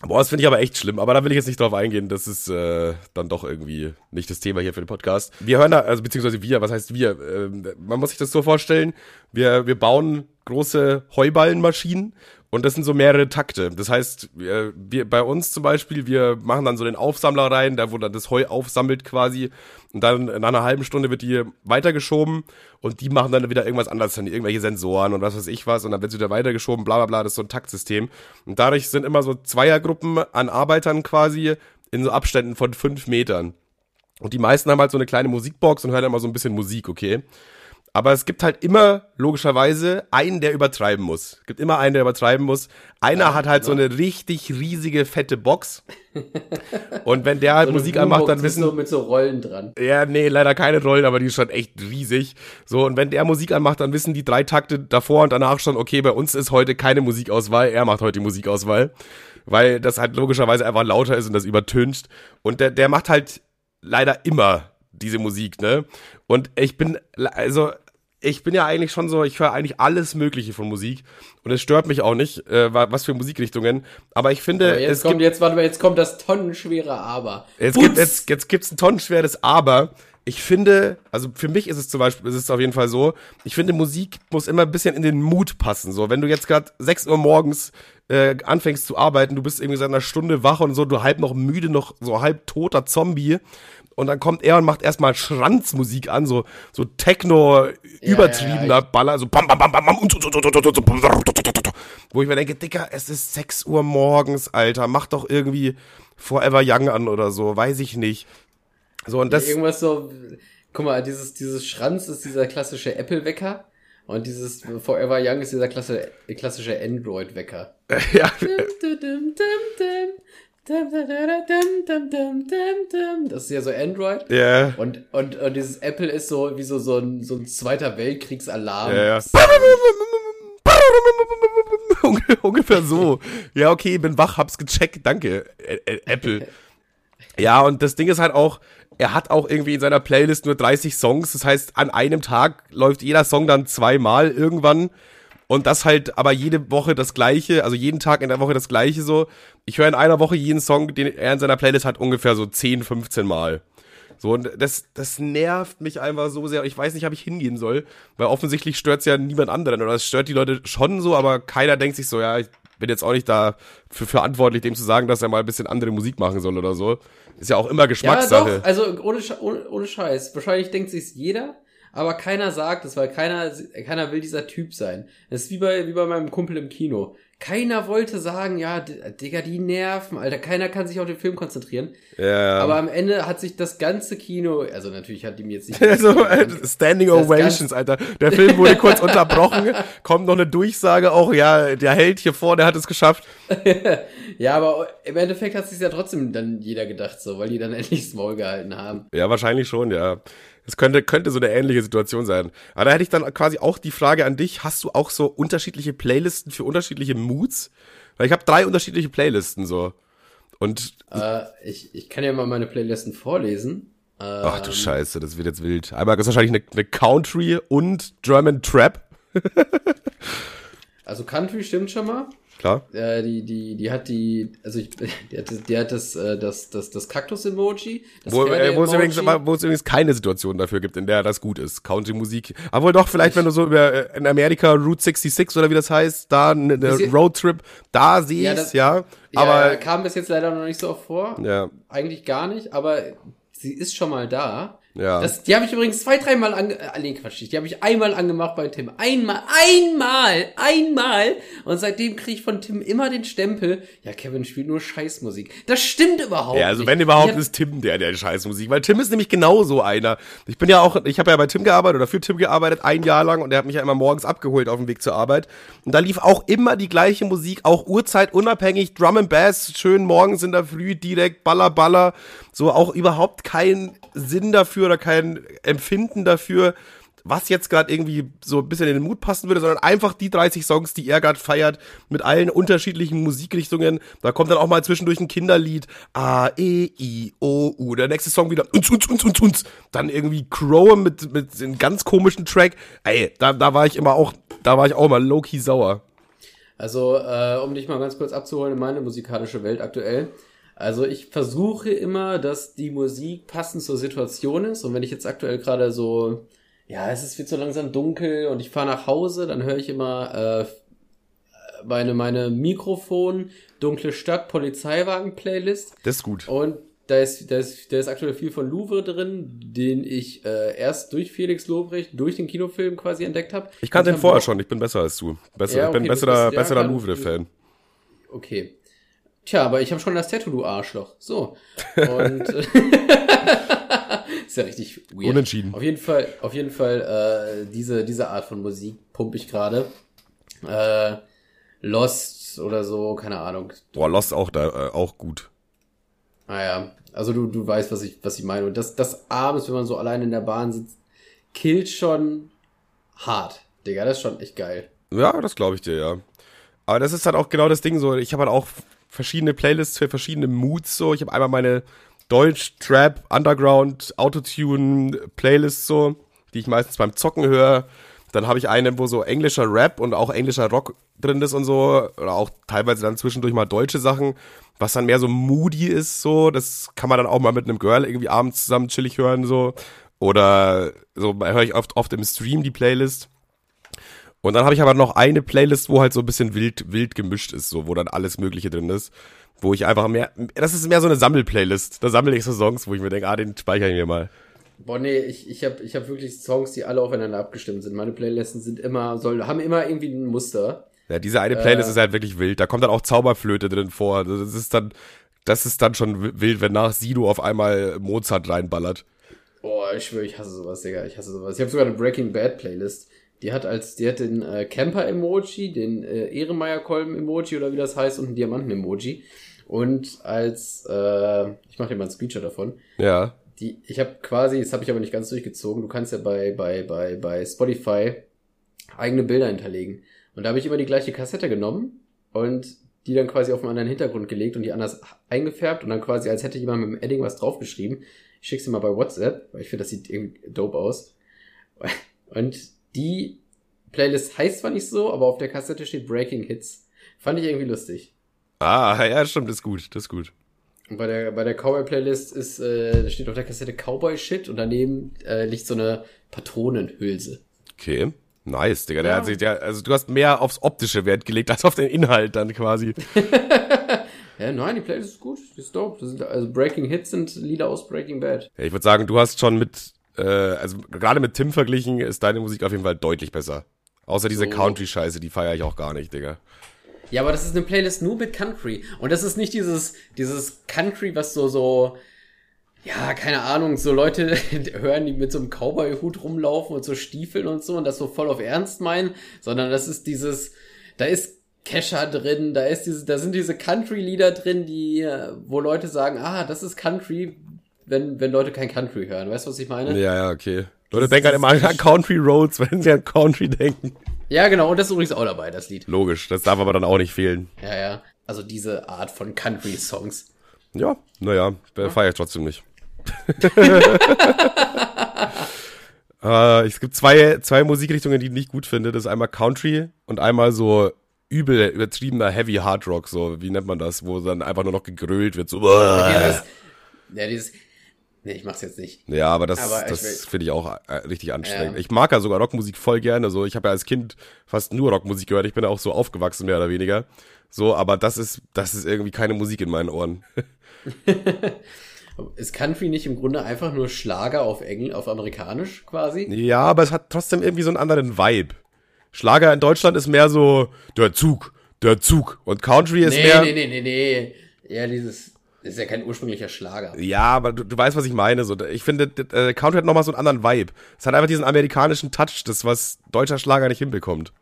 Boah, das finde ich aber echt schlimm, aber da will ich jetzt nicht drauf eingehen. Das ist äh, dann doch irgendwie nicht das Thema hier für den Podcast. Wir hören da, also beziehungsweise wir, was heißt wir? Äh, man muss sich das so vorstellen, wir, wir bauen große Heuballenmaschinen und das sind so mehrere Takte. Das heißt, wir, wir, bei uns zum Beispiel, wir machen dann so den Aufsammler rein, da wo dann das Heu aufsammelt quasi. Und dann nach einer halben Stunde wird die weitergeschoben und die machen dann wieder irgendwas anderes, dann irgendwelche Sensoren und was weiß ich was. Und dann wird sie wieder weitergeschoben, bla bla bla, das ist so ein Taktsystem. Und dadurch sind immer so Zweiergruppen an Arbeitern quasi in so Abständen von fünf Metern. Und die meisten haben halt so eine kleine Musikbox und hören immer so ein bisschen Musik, okay? Aber es gibt halt immer, logischerweise, einen, der übertreiben muss. Es gibt immer einen, der übertreiben muss. Einer Ja, hat halt so genau. eine richtig riesige, fette Box. Und wenn der halt So Musik anmacht, dann wissen, so, mit so Rollen dran. ja, nee, leider keine Rollen, aber die ist schon echt riesig. So, und wenn der Musik anmacht, dann wissen die drei Takte davor und danach schon, okay, bei uns ist heute keine Musikauswahl, er macht heute die Musikauswahl. Weil das halt logischerweise einfach lauter ist und das übertönt. Und der, der macht halt leider immer diese Musik, ne? Und ich bin, also, ich bin ja eigentlich schon so, ich höre eigentlich alles Mögliche von Musik. Und es stört mich auch nicht, äh, wa- was für Musikrichtungen. Aber ich finde, Aber jetzt es kommt, gibt jetzt, warte mal, jetzt kommt das tonnenschwere Aber. Jetzt, Bums! gibt, jetzt, jetzt gibt's ein tonnenschweres Aber. Ich finde, also für mich ist es zum Beispiel, ist es auf jeden Fall so, ich finde, Musik muss immer ein bisschen in den Mut passen. So, wenn du jetzt gerade 6 Uhr morgens äh, anfängst zu arbeiten, du bist irgendwie seit einer Stunde wach und so, du halb noch müde, noch so halb toter Zombie. Und dann kommt er und macht erstmal Schranzmusik an, so, so Techno übertriebener ja, Baller, so bam, bam, bam, bam, bam, wo ich mir denke, Dicker, es ist 6 Uhr morgens, Alter, mach doch irgendwie Forever Young an oder so, weiß ich nicht. So, und das, Irgendwas so, guck mal, dieses, dieses Schranz ist dieser klassische Apple-Wecker und dieses Forever Young ist dieser klasse, klassische Android-Wecker. ja, Das ist ja so Android. ja, Und, und, und dieses Apple ist so wie so, so, ein, so ein zweiter Weltkriegsalarm. ja, ja. Unge- Ungefähr so. Ja, okay, bin wach, hab's gecheckt, danke, Apple. Ja, und das Ding ist halt auch, er hat auch irgendwie in seiner Playlist nur 30 Songs. Das heißt, an einem Tag läuft jeder Song dann zweimal irgendwann. Und das halt aber jede Woche das gleiche, also jeden Tag in der Woche das gleiche so. Ich höre in einer Woche jeden Song, den er in seiner Playlist hat, ungefähr so 10, 15 Mal. So, und das, das nervt mich einfach so sehr. Ich weiß nicht, ob ich hingehen soll, weil offensichtlich stört's ja niemand anderen. Oder es stört die Leute schon so, aber keiner denkt sich so, ja, ich bin jetzt auch nicht da für verantwortlich, dem zu sagen, dass er mal ein bisschen andere Musik machen soll oder so. Ist ja auch immer Ja, Geschmackssache. doch, also ohne, ohne, ohne Scheiß. Wahrscheinlich denkt sich's jeder, aber keiner sagt es, weil keiner, keiner will dieser Typ sein. Das ist wie bei, wie bei meinem Kumpel im Kino. Keiner wollte sagen, ja, Digga, die nerven, Alter. Keiner kann sich auf den Film konzentrieren. ja. Aber am Ende hat sich das ganze Kino, also natürlich hat die mir jetzt nicht. Also, äh, Standing Ovations, Alter. Der Film wurde kurz unterbrochen, kommt noch eine Durchsage auch, ja, der Held hier vor, der hat es geschafft. ja, aber im Endeffekt hat sich ja trotzdem dann jeder gedacht, so, weil die dann endlich das Maul gehalten haben. Ja, wahrscheinlich schon, ja. Es könnte, könnte so eine ähnliche Situation sein. Aber da hätte ich dann quasi auch die Frage an dich, hast du auch so unterschiedliche Playlisten für unterschiedliche Moods? Weil ich habe drei unterschiedliche Playlisten so. Und, Äh, ich, ich kann ja mal meine Playlisten vorlesen. Ach du Scheiße, das wird jetzt wild. Einmal ist wahrscheinlich eine, eine Country und German Trap. Also Country stimmt schon mal. Klar. Äh, die, die, die hat die, also ich, die hat, das- die hat das, äh, das, das, das Kaktus-Emoji. das Wo, äh, wo, es übrigens, wo es übrigens keine Situation dafür gibt, in der das gut ist. Country-Musik. Aber wohl doch, vielleicht, wenn du so über äh, in Amerika Route 66 oder wie das heißt, da eine, ja- Roadtrip, da sehe Ja, ich's, das- ja. Ja, Aber, kam bis jetzt leider noch nicht so oft vor. ja, Eigentlich gar nicht, aber sie ist schon mal da. Ja. Das, die habe ich übrigens zwei, dreimal ange... Äh, nee, Quatsch, nicht. die habe ich einmal angemacht bei Tim. Einmal, einmal, einmal. Und seitdem kriege ich von Tim immer den Stempel, ja, Kevin spielt nur Scheißmusik. Das stimmt überhaupt Ja, also nicht. wenn überhaupt Ich ist Tim der, der Scheißmusik, weil Tim ist nämlich genau so einer. Ich bin ja auch, ich habe ja bei Tim gearbeitet oder für Tim gearbeitet, ein Jahr lang und er hat mich ja immer morgens abgeholt auf dem Weg zur Arbeit. Und da lief auch immer die gleiche Musik, auch Uhrzeit unabhängig, Drum and Bass, schön morgens in der Früh, direkt Baller, Baller. So auch überhaupt kein Sinn dafür oder kein Empfinden dafür, was jetzt gerade irgendwie so ein bisschen in den Mut passen würde, sondern einfach die 30 Songs, die er gerade feiert, mit allen unterschiedlichen Musikrichtungen. Da kommt dann auch mal zwischendurch ein Kinderlied. A, E, I, O, U. Der nächste Song wieder uns, uns, uns, uns, uns. Dann irgendwie Crow mit, mit einem ganz komischen Track. Ey, da, da war ich immer auch, da war ich auch mal low-key sauer. Also, äh, um dich mal ganz kurz abzuholen in meine musikalische Welt aktuell. Also ich versuche immer, dass die Musik passend zur Situation ist. Und wenn ich jetzt aktuell gerade so, ja, es ist wird so langsam dunkel und ich fahre nach Hause, dann höre ich immer äh, meine, meine Mikrofon, dunkle Stadt, Polizeiwagen-Playlist. Das ist gut. Und da ist, da ist, da ist aktuell viel von Louvre drin, den ich äh, erst durch Felix Lobrecht, durch den Kinofilm quasi entdeckt habe. Ich kannte den vorher schon, ich bin besser als du. Besser, Ja, ich bin okay, besserer, ja, besserer Louvre-Fan. Okay. Tja, aber ich habe schon das Tattoo, du Arschloch. So. Und ist ja richtig weird. Unentschieden. Auf jeden Fall, auf jeden Fall, äh, diese, diese Art von Musik pump ich gerade. Äh, Lost oder so, keine Ahnung. Boah, Lost auch da, äh, auch gut. Naja, also du, du weißt, was ich, was ich meine. Und das, das abends, wenn man so allein in der Bahn sitzt, killt schon hart. Digga, das ist schon echt geil. Ja, das glaube ich dir, ja. Aber das ist halt auch genau das Ding so. Ich habe halt auch verschiedene Playlists für verschiedene Moods so. Ich habe einmal meine Deutsch, Trap, Underground, Autotune Playlists so, die ich meistens beim Zocken höre. Dann habe ich eine, wo so englischer Rap und auch englischer Rock drin ist und so. Oder auch teilweise dann zwischendurch mal deutsche Sachen, was dann mehr so moody ist, so. Das kann man dann auch mal mit einem Girl irgendwie abends zusammen chillig hören, so. Oder so höre ich oft, oft im Stream die Playlist. Und dann habe ich aber noch eine Playlist, wo halt so ein bisschen wild, wild gemischt ist, so, wo dann alles Mögliche drin ist. Wo ich einfach mehr, das ist mehr so eine Sammelplaylist. Da sammle ich so Songs, wo ich mir denke, ah, den speichere ich mir mal. Boah, nee, ich, ich habe ich hab wirklich Songs, die alle aufeinander abgestimmt sind. Meine Playlisten sind immer, soll, haben immer irgendwie ein Muster. Ja, diese eine Playlist äh, ist halt wirklich wild. Da kommt dann auch Zauberflöte drin vor. Das ist dann, das ist dann schon wild, wenn nach Sido auf einmal Mozart reinballert. Boah, ich schwöre, ich hasse sowas, Digga. Ich hasse sowas. Ich habe sogar eine Breaking Bad Playlist. Die hat als, die hat den äh, Camper-Emoji, den äh, Ehrenmeier-Kolben-Emoji oder wie das heißt und einen Diamanten-Emoji. Und als, äh, ich mache dir mal einen Screenshot davon. Ja. Die, ich habe quasi, das habe ich aber nicht ganz durchgezogen, du kannst ja bei, bei, bei, bei Spotify eigene Bilder hinterlegen. Und da habe ich immer die gleiche Kassette genommen und die dann quasi auf einen anderen Hintergrund gelegt und die anders eingefärbt und dann quasi, als hätte jemand mit dem Edding was draufgeschrieben. Ich schick's dir mal bei WhatsApp, weil ich finde, das sieht irgendwie dope aus. Und die Playlist heißt zwar nicht so, aber auf der Kassette steht Breaking Hits. Fand ich irgendwie lustig. Ah, ja, stimmt, das ist gut, das ist gut. Und bei der, bei der Cowboy-Playlist ist, äh, steht auf der Kassette Cowboy-Shit und daneben äh, liegt so eine Patronenhülse. Okay. Nice, Digga. Der ja. hat sich, der, also du hast mehr aufs optische Wert gelegt als auf den Inhalt dann quasi. ja, nein, die Playlist ist gut, die ist dope. Sind, also Breaking Hits sind Lieder aus Breaking Bad. Ja, ich würde sagen, du hast schon mit äh, also gerade mit Tim verglichen ist deine Musik auf jeden Fall deutlich besser. Außer diese so. Country-Scheiße, die feiere ich auch gar nicht, Digga. Ja, aber das ist eine Playlist nur mit Country. Und das ist nicht dieses, dieses Country, was so, so, ja, keine Ahnung, so Leute hören, die mit so einem Cowboy-Hut rumlaufen und so Stiefeln und so und das so voll auf Ernst meinen, sondern das ist dieses, da ist Kesha drin, da ist diese, da sind diese Country-Lieder drin, die, wo Leute sagen, ah, das ist Country, wenn, wenn Leute kein Country hören. Weißt du, was ich meine? Ja, ja, okay. Leute denken halt immer an Country Roads, wenn sie an Country denken. Ja, genau. Und das ist übrigens auch dabei, das Lied. Logisch. Das darf aber dann auch nicht fehlen. Ja, ja. Also diese Art von Country-Songs. Ja, naja, ja. feiere ich trotzdem nicht. äh, es gibt zwei, zwei Musikrichtungen, die ich nicht gut finde. Das ist einmal Country und einmal so übel übertriebener Heavy Hard Rock, so, wie nennt man das, wo dann einfach nur noch gegrölt wird, so. Ja, das, ja dieses, Nee, ich mach's jetzt nicht. Ja, aber das, aber das finde ich auch äh, richtig anstrengend. Ja. Ich mag ja sogar Rockmusik voll gerne. So, ich habe ja als Kind fast nur Rockmusik gehört. Ich bin ja auch so aufgewachsen, mehr oder weniger. So, aber das ist, das ist irgendwie keine Musik in meinen Ohren. ist Country nicht im Grunde einfach nur Schlager auf Engl auf Amerikanisch quasi? Ja, aber es hat trotzdem irgendwie so einen anderen Vibe. Schlager in Deutschland ist mehr so der Zug, der Zug. Und Country ist nee, mehr. Nee, nee, nee, nee. Ja, dieses das ist ja kein ursprünglicher Schlager. Ja, aber du, du weißt, was ich meine. So, ich finde, äh, Country hat nochmal so einen anderen Vibe. Es hat einfach diesen amerikanischen Touch, das was deutscher Schlager nicht hinbekommt.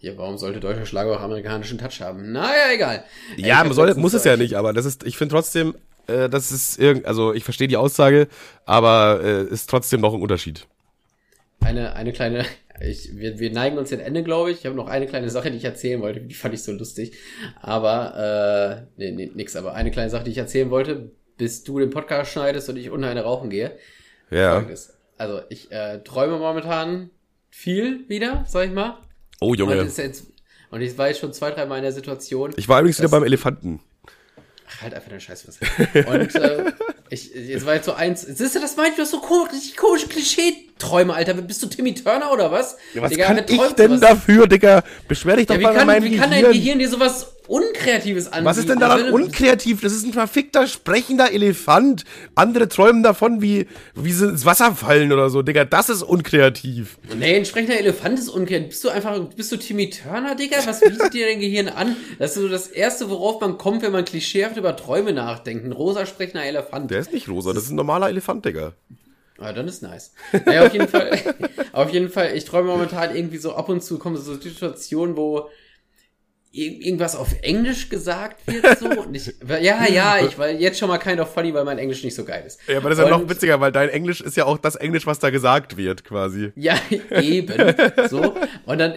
Ja, warum sollte deutscher Schlager auch amerikanischen Touch haben? Naja, egal. Ja, Ey, soll, muss es ja nicht, aber das ist, ich finde trotzdem, äh, das ist irgend, also ich verstehe die Aussage, aber äh, ist trotzdem noch ein Unterschied. Eine, eine kleine, ich, wir, wir neigen uns dem Ende, glaube ich. Ich habe noch eine kleine Sache, die ich erzählen wollte. Die fand ich so lustig. Aber, äh, nee, nee, nix. Aber eine kleine Sache, die ich erzählen wollte, bis du den Podcast schneidest und ich unten eine rauchen gehe. Ja. Folgendes. Also, ich äh, träume momentan viel wieder, sag ich mal. Oh, Junge. Und, jetzt, und ich war jetzt schon zwei, drei Mal in der Situation. Ich war übrigens wieder beim Elefanten. Ach, halt einfach deine Scheiße. Und äh, ich, jetzt war jetzt so eins. Siehst du, das meint du so komisch, komische Klischee-Träume, Alter. Bist du Timmy Turner oder was? Ja, was Digga, kann ich denn sowas? dafür, Digga? Beschwer dich doch ja, mal kann, an meinem Wie kann dein Gehirn dir sowas Unkreatives anbieten. Was ist denn daran unkreativ? Das ist ein verfickter, sprechender Elefant. Andere träumen davon, wie, wie sie ins Wasser fallen oder so, Digga. Das ist unkreativ. Nee, ein sprechender Elefant ist unkreativ. Bist du einfach, bist du Timmy Turner, Digga? Was bietet dir dein Gehirn an? Das ist so das Erste, worauf man kommt, wenn man klischeehaft über Träume nachdenkt. Ein rosa sprechender Elefant. Der ist nicht rosa, das ist ein normaler Elefant, Digga. Ah, dann ist nice. Naja, auf jeden Fall, auf jeden Fall, ich träume momentan irgendwie so ab und zu kommen so Situationen, wo irgendwas auf Englisch gesagt wird so? Und ich, ja ja ich weil jetzt schon mal kind of funny weil mein Englisch nicht so geil ist. Ja aber das ist ja noch witziger weil dein Englisch ist ja auch das Englisch was da gesagt wird quasi. Ja eben. So. Und dann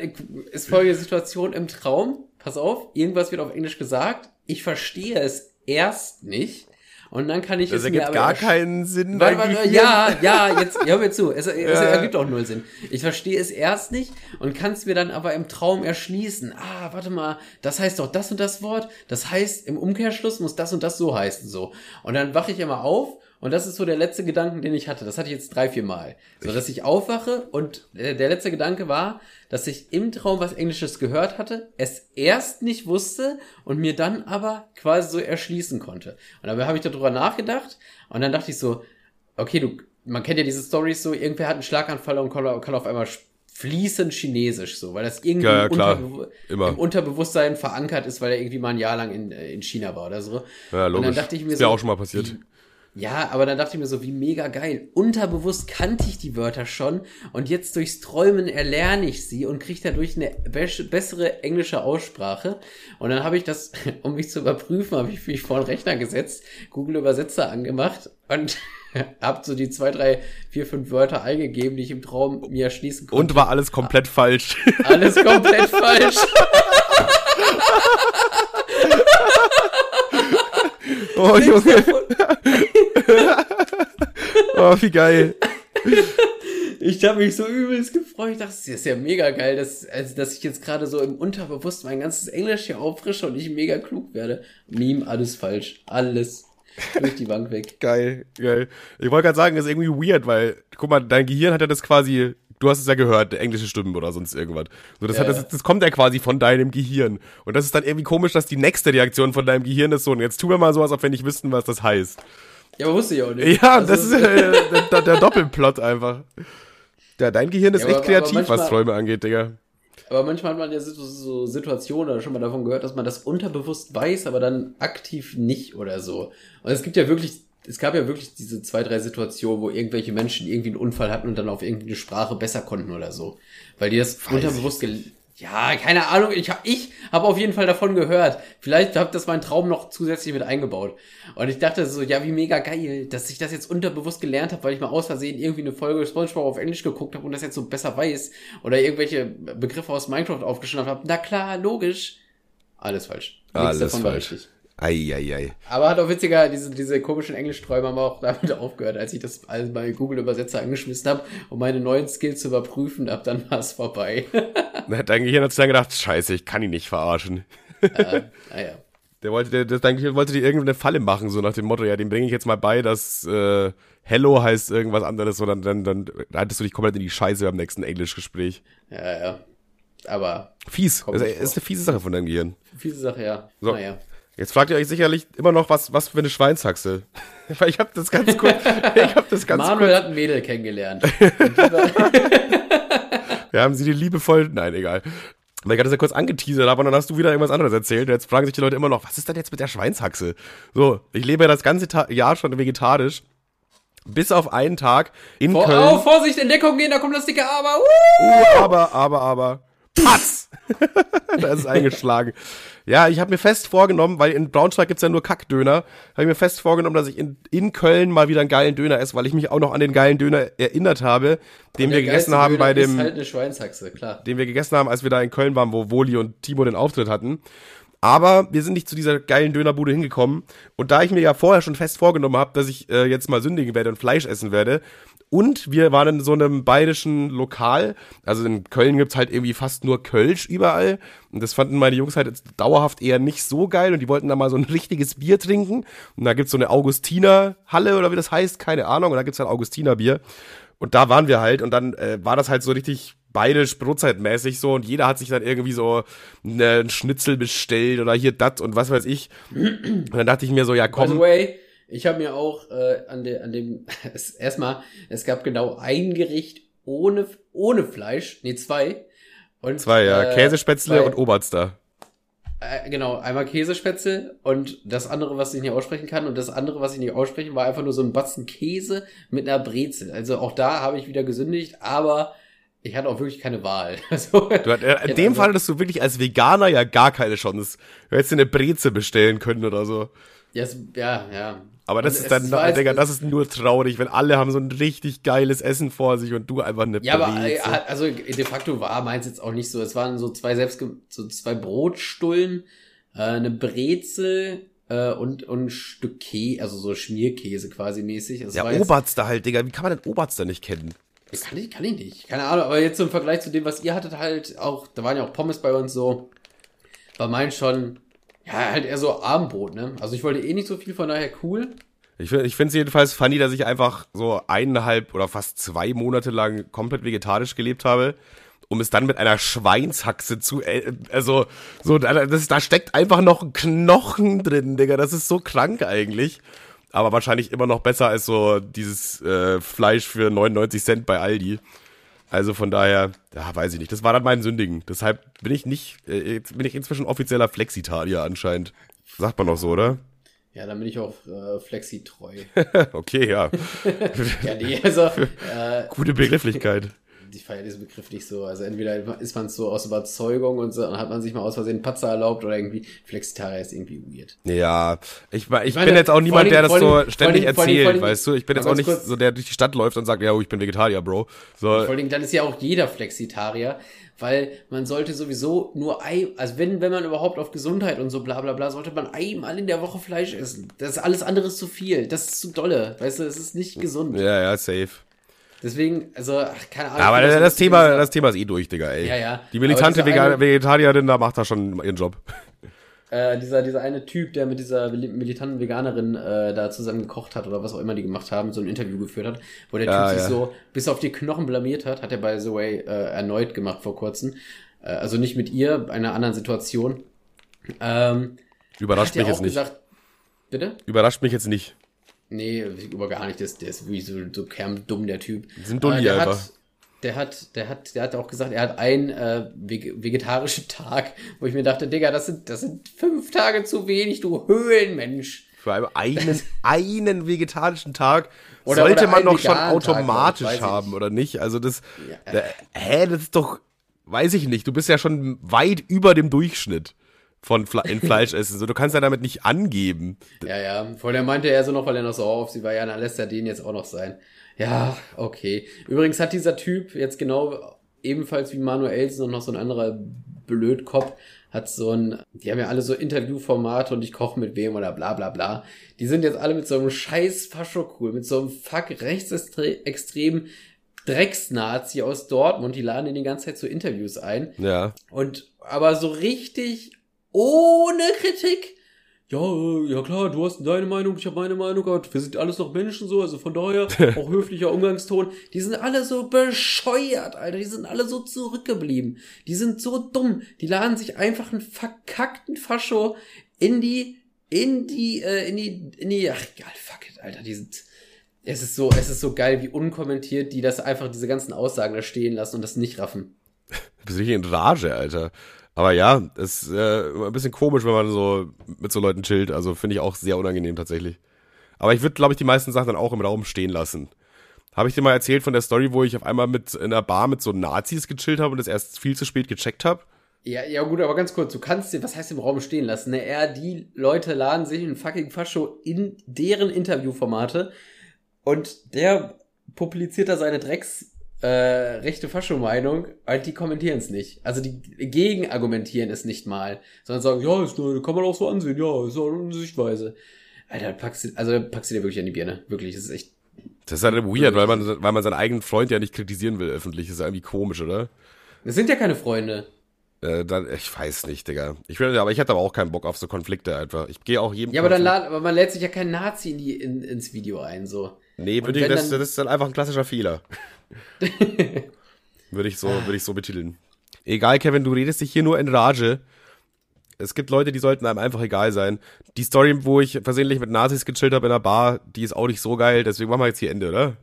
ist folgende Situation im Traum. Pass auf irgendwas wird auf Englisch gesagt. Ich verstehe es erst nicht und dann kann ich das es ergibt mir gar aber keinen Sinn. Warte, warte, ja, ja, jetzt hör mir zu. Es, es ja. ergibt auch null Sinn. Ich verstehe es erst nicht und kann es mir dann aber im Traum erschließen. Ah, warte mal, das heißt doch das und das Wort. Das heißt, im Umkehrschluss muss das und das so heißen so. Und dann wache ich immer auf und das ist so der letzte Gedanke, den ich hatte. Das hatte ich jetzt drei, vier Mal. So, dass ich aufwache und äh, der letzte Gedanke war, dass ich im Traum was Englisches gehört hatte, es erst nicht wusste und mir dann aber quasi so erschließen konnte. Und dabei habe ich darüber nachgedacht und dann dachte ich so, okay, du, man kennt ja diese Stories so, irgendwer hat einen Schlaganfall und kann, kann auf einmal fließend Chinesisch, so, weil das irgendwie ja, ja, Unterbe im Unterbewusstsein verankert ist, weil er irgendwie mal ein Jahr lang in, äh, in China war oder so. Ja, logisch. Und dann dachte ich mir ist so, ja auch schon mal passiert. Wie, ja, aber dann dachte ich mir so, wie mega geil. Unterbewusst kannte ich die Wörter schon und jetzt durchs Träumen erlerne ich sie und kriege dadurch eine be bessere englische Aussprache. Und dann habe ich das, um mich zu überprüfen, habe ich mich vor den Rechner gesetzt, Google Übersetzer angemacht und hab so die zwei, drei, vier, fünf Wörter eingegeben, die ich im Traum mir erschließen konnte. Und war alles komplett falsch. Alles komplett falsch. Oh, Junge. oh, wie geil. Ich habe mich so übelst gefreut. Ich dachte, das ist ja mega geil, dass, also, dass ich jetzt gerade so im Unterbewusst mein ganzes Englisch hier auffrische und ich mega klug werde. Meme, alles falsch. Alles durch die Bank weg. Geil, geil. Ich wollte gerade sagen, das ist irgendwie weird, weil, guck mal, dein Gehirn hat ja das quasi du hast es ja gehört, englische Stimmen oder sonst irgendwas. So, das, ja, hat, das, das kommt ja quasi von deinem Gehirn. Und das ist dann irgendwie komisch, dass die nächste Reaktion von deinem Gehirn ist so, und jetzt tun wir mal so, als ob wir nicht wüssten, was das heißt. Ja, aber wusste ich auch nicht. Ja, also, das ist äh, der, der, Doppelplot einfach. Ja, dein Gehirn ist ja, echt aber, kreativ, aber manchmal, was Träume angeht, Digga. Aber manchmal hat man ja so, so Situationen oder schon mal davon gehört, dass man das unterbewusst weiß, aber dann aktiv nicht oder so. Und es gibt ja wirklich es gab ja wirklich diese zwei, drei Situationen, wo irgendwelche Menschen irgendwie einen Unfall hatten und dann auf irgendeine Sprache besser konnten oder so. Weil die das Weiß unterbewusst ja, keine Ahnung. Ich habe ich hab auf jeden Fall davon gehört. Vielleicht habe das mein Traum noch zusätzlich mit eingebaut. Und ich dachte so, ja, wie mega geil, dass ich das jetzt unterbewusst gelernt habe, weil ich mal aus Versehen irgendwie eine Folge SpongeBob auf Englisch geguckt habe und das jetzt so besser weiß oder irgendwelche Begriffe aus Minecraft aufgeschnappt habe. Na klar, logisch. Alles falsch. Alles falsch. war richtig. Eieiei. Aber hat auch witziger, diese, diese komischen Englischträume haben auch damit aufgehört, als ich das alles bei Google Übersetzer angeschmissen habe, um meine neuen Skills zu überprüfen, ab dann war es vorbei. Dein Gehirn hat sich dann gedacht, scheiße, ich kann ihn nicht verarschen. äh, naja. Der wollte, der, der, dein Gehirn wollte dir irgendeine Falle machen, so nach dem Motto, ja, dem bringe ich jetzt mal bei, dass äh, Hello heißt irgendwas anderes, sondern dann, dann, dann hattest du dich komplett in die Scheiße beim nächsten Englischgespräch. Ja, ja. Aber. Fies. Das ist eine fiese Sache von deinem Gehirn. Fiese Sache, ja. So. Naja. Jetzt fragt ihr euch sicherlich immer noch, was, was für eine Schweinshaxe. Weil ich habe das ganz kurz. ich hab das ganz Manuel kurz. hat ein Mädel kennengelernt. Wir haben sie die liebevoll. Nein, egal. Weil ich hatte das ja kurz angeteasert und dann hast du wieder irgendwas anderes erzählt. Und jetzt fragen sich die Leute immer noch, was ist denn jetzt mit der Schweinshaxe? So, ich lebe ja das ganze Ta Jahr schon vegetarisch. Bis auf einen Tag in Vor, Köln. Oh, Vorsicht, in Deckung gehen, da kommt das dicke Aber. Uh, aber, aber, aber. Patz! da ist es eingeschlagen. Ja, ich habe mir fest vorgenommen, weil in Braunschweig gibt's ja nur Kackdöner, habe ich mir fest vorgenommen, dass ich in, in Köln mal wieder einen geilen Döner esse, weil ich mich auch noch an den geilen Döner erinnert habe, den wir gegessen haben bei dem. Ist halt eine Schweinshaxe, klar. Den wir gegessen haben, als wir da in Köln waren, wo Woli und Timo den Auftritt hatten. Aber wir sind nicht zu dieser geilen Dönerbude hingekommen. Und da ich mir ja vorher schon fest vorgenommen habe, dass ich äh, jetzt mal sündigen werde und Fleisch essen werde, und wir waren in so einem bayerischen Lokal. Also in Köln gibt's halt irgendwie fast nur Kölsch überall. Und das fanden meine Jungs halt dauerhaft eher nicht so geil. Und die wollten da mal so ein richtiges Bier trinken. Und da gibt's so eine Augustiner-Halle oder wie das heißt, keine Ahnung. Und da gibt's halt Augustiner-Bier. Und da waren wir halt und dann äh, war das halt so richtig beide brotzeitmäßig so und jeder hat sich dann irgendwie so einen Schnitzel bestellt oder hier dat und was weiß ich. Und dann dachte ich mir so, ja komm. By the way, ich habe mir auch äh, an, de, an dem, es, erstmal, es gab genau ein Gericht ohne, ohne Fleisch, nee, zwei. Und, zwei, ja, äh, Käsespätzle und Oberster. Äh, genau, einmal Käsespätzle und das andere, was ich nicht aussprechen kann und das andere, was ich nicht aussprechen, war einfach nur so ein Batzen Käse mit einer Brezel. Also auch da habe ich wieder gesündigt, aber ich hatte auch wirklich keine Wahl. Also, du, äh, in dem also, Fall hattest du wirklich als Veganer ja gar keine Chance. Du hättest dir eine Breze bestellen können oder so. Yes, ja, ja. Aber das und ist dann, Digga, das ist nur traurig, wenn alle haben so ein richtig geiles Essen vor sich und du einfach eine Ja, Breze. aber also de facto war meins jetzt auch nicht so. Es waren so zwei selbst so zwei Brotstullen, äh, eine Brezel äh, und, und ein Stück Käse, also so Schmierkäse quasi mäßig. Das ja, Oberster halt, Digga. Wie kann man denn Oberster nicht kennen? Kann ich, kann ich nicht. Keine Ahnung, aber jetzt im Vergleich zu dem, was ihr hattet, halt auch, da waren ja auch Pommes bei uns so, war mein schon, ja, halt eher so Abendbrot, ne? Also ich wollte eh nicht so viel, von daher cool. Ich, ich finde es jedenfalls funny, dass ich einfach so eineinhalb oder fast zwei Monate lang komplett vegetarisch gelebt habe, um es dann mit einer Schweinshaxe zu, äh, also, so, da, das, da steckt einfach noch ein Knochen drin, Digga. Das ist so krank eigentlich aber wahrscheinlich immer noch besser als so dieses äh, Fleisch für 99 Cent bei Aldi. Also von daher, ja, weiß ich nicht. Das war dann mein Sündigen. Deshalb bin ich nicht, äh, bin ich inzwischen offizieller Flexitarier anscheinend. Sagt man noch so, oder? Ja, dann bin ich auch äh, flexitreu. okay, ja. ja, nee, also. Äh, Gute Begrifflichkeit ich feiere diesen Begriff nicht so. Also entweder ist man so aus Überzeugung und so, dann hat man sich mal aus Versehen Patzer erlaubt oder irgendwie Flexitarier ist irgendwie weird. Ja, ich, ich, ich meine, bin jetzt auch niemand, der das so ständig erzählt, weißt du? Ich bin jetzt auch nicht so, der durch die Stadt läuft und sagt, ja, ich bin Vegetarier, Bro. So. Vor allem, dann ist ja auch jeder Flexitarier, weil man sollte sowieso nur ein, also wenn, wenn man überhaupt auf Gesundheit und so bla bla bla, sollte man einmal in der Woche Fleisch essen. Das ist alles andere ist zu viel. Das ist zu dolle. Weißt du, es ist nicht gesund. Ja, ja, safe. Deswegen, also, ach, keine Ahnung. Aber das, das Thema, das Thema ist eh durch, Digga, ey. Ja, ja. Die militante eine, Vegetarierin, da macht da schon ihren Job. Äh, dieser, dieser eine Typ, der mit dieser militanten Veganerin äh, da zusammen gekocht hat oder was auch immer die gemacht haben, so ein Interview geführt hat, wo der ja, Typ ja. sich so bis auf die Knochen blamiert hat, hat er by the way äh, erneut gemacht vor kurzem. Äh, also nicht mit ihr, einer anderen Situation. Ähm, Überrascht mich jetzt nicht. Gesagt, bitte? Überrascht mich jetzt nicht. Nee, über gar nicht. Das, der ist wie so, so kerndumm, der Typ. Sind Dulli äh, der einfach. Hat, der hat, der hat, der hat auch gesagt, er hat einen äh, vegetarischen Tag, wo ich mir dachte, Digga, das sind, das sind fünf Tage zu wenig, du Höhlenmensch. Für einen, einen vegetarischen Tag oder, sollte oder man doch schon automatisch Tag, haben, oder nicht? Also das, ja. da, hä, das ist doch, weiß ich nicht, du bist ja schon weit über dem Durchschnitt von Fle in Fleisch essen. So, du kannst ja damit nicht angeben. Ja, ja. Vorher meinte er so noch, weil er noch so auf sie war, ja, dann lässt er den jetzt auch noch sein. Ja, okay. Übrigens hat dieser Typ jetzt genau ebenfalls wie Manuelsen und noch so ein anderer Blödkopf hat so ein, die haben ja alle so Interviewformate und ich koche mit wem oder bla bla bla. Die sind jetzt alle mit so einem scheiß Fascho cool, mit so einem fuck rechtsextremen Drecksnazi aus Dortmund, die laden ihn die ganze Zeit zu Interviews ein. Ja. Und aber so richtig ohne Kritik. Ja, ja klar, du hast deine Meinung, ich habe meine Meinung, wir sind alles noch Menschen so, also von daher auch höflicher Umgangston. Die sind alle so bescheuert, Alter, die sind alle so zurückgeblieben. Die sind so dumm, die laden sich einfach einen verkackten Fascho in die, in die, äh, in die, in die, ach egal, fuck it, Alter, die sind, es ist so, es ist so geil, wie unkommentiert die das einfach, diese ganzen Aussagen da stehen lassen und das nicht raffen. Du bist richtig in Rage, Alter. Aber ja, ist äh, ein bisschen komisch, wenn man so mit so Leuten chillt. Also finde ich auch sehr unangenehm tatsächlich. Aber ich würde, glaube ich, die meisten Sachen dann auch im Raum stehen lassen. Habe ich dir mal erzählt von der Story, wo ich auf einmal mit in einer Bar mit so Nazis gechillt habe und das erst viel zu spät gecheckt habe? Ja, ja gut, aber ganz kurz, du kannst dir, was heißt im Raum stehen lassen? Ne? Er, die Leute laden sich einen fucking Fascho in deren Interviewformate und der publiziert da seine Drecks äh, rechte Fascho-Meinung, halt die kommentieren es nicht. Also die gegenargumentieren es nicht mal, sondern sagen, ja, ist, kann man auch so ansehen, ja, ist auch eine Sichtweise. Alter, packst du, also packst du dir wirklich an die Birne. Wirklich, das ist echt. Das ist halt weird, weil man, weil man seinen eigenen Freund ja nicht kritisieren will öffentlich. Das ist irgendwie komisch, oder? Das sind ja keine Freunde. Äh, dann, ich weiß nicht, Digga. Ich will, aber ich hatte aber auch keinen Bock auf so Konflikte einfach. Ich gehe auch jedem. Ja, aber dann lad, aber man lädt sich ja kein Nazi in die, in, ins Video ein, so. Nee, Und würde ich, das, dann- das ist dann einfach ein klassischer Fehler. würde ich so, würde ich so betiteln. Egal, Kevin, du redest dich hier nur in Rage. Es gibt Leute, die sollten einem einfach egal sein. Die Story, wo ich versehentlich mit Nazis gechillt habe in einer Bar, die ist auch nicht so geil, deswegen machen wir jetzt hier Ende, oder?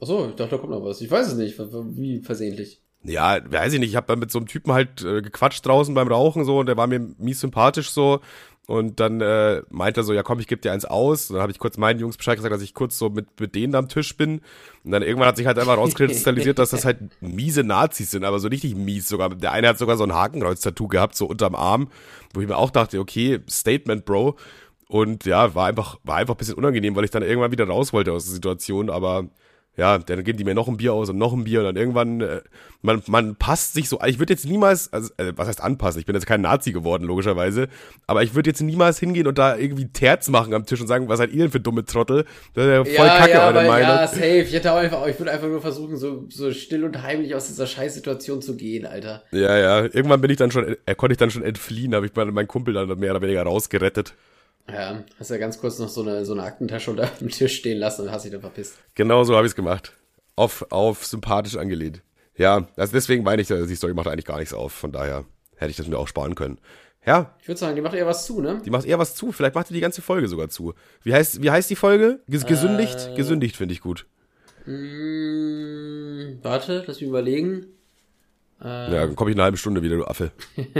Achso, ich dachte, da kommt noch was. Ich weiß es nicht. Wie versehentlich. Ja, weiß ich nicht. Ich habe dann mit so einem Typen halt äh, gequatscht draußen beim Rauchen so und der war mir mies sympathisch so. Und dann äh, meinte er so, ja komm, ich gebe dir eins aus. Und dann habe ich kurz meinen Jungs Bescheid gesagt, dass ich kurz so mit, mit denen am Tisch bin. Und dann irgendwann hat sich halt einfach rauskristallisiert, dass das halt miese Nazis sind, aber so richtig mies sogar. Der eine hat sogar so ein Hakenkreuz-Tattoo gehabt, so unterm Arm, wo ich mir auch dachte, okay, Statement, Bro. Und ja, war einfach, war einfach ein bisschen unangenehm, weil ich dann irgendwann wieder raus wollte aus der Situation, aber ja, dann geben die mir noch ein Bier aus und noch ein Bier und dann irgendwann, äh, man, man passt sich so, ich würde jetzt niemals, also, äh, was heißt anpassen, ich bin jetzt kein Nazi geworden, logischerweise, aber ich würde jetzt niemals hingehen und da irgendwie Terz machen am Tisch und sagen, was seid ihr denn für dumme Trottel? Das ist ja voll ja, kacke, ja, eure Meinung. ja, safe. Ich hätte auch einfach, ich würde einfach nur versuchen, so, so still und heimlich aus dieser Scheißsituation zu gehen, Alter. Ja, ja, irgendwann bin ich dann schon, äh, konnte ich dann schon entfliehen, habe ich meinen Kumpel dann mehr oder weniger rausgerettet. Ja, hast ja ganz kurz noch so eine, so eine Aktentasche unter dem Tisch stehen lassen und hast dich dann verpisst. Genau so habe ich es gemacht. Auf, auf sympathisch angelehnt. Ja, also deswegen meine ich, die Story macht eigentlich gar nichts auf. Von daher hätte ich das mir auch sparen können. Ja, Ich würde sagen, die macht eher was zu, ne? die macht eher was zu. Vielleicht macht die die ganze Folge sogar zu. Wie heißt, wie heißt die Folge? Ges gesündigt? Äh. Gesündigt finde ich gut. Mm, warte, lass mich überlegen. Ja, dann komme ich in einer halben Stunde wieder, du Affe.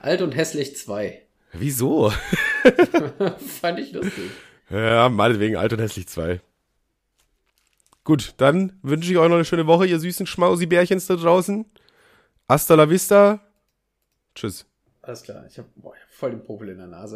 Alt und hässlich 2. Wieso? Fand ich lustig. Ja, meinetwegen alt und hässlich 2. Gut, dann wünsche ich euch noch eine schöne Woche, ihr süßen Schmausi-Bärchens da draußen. Hasta la vista. Tschüss. Alles klar, ich habe voll den Popel in der Nase.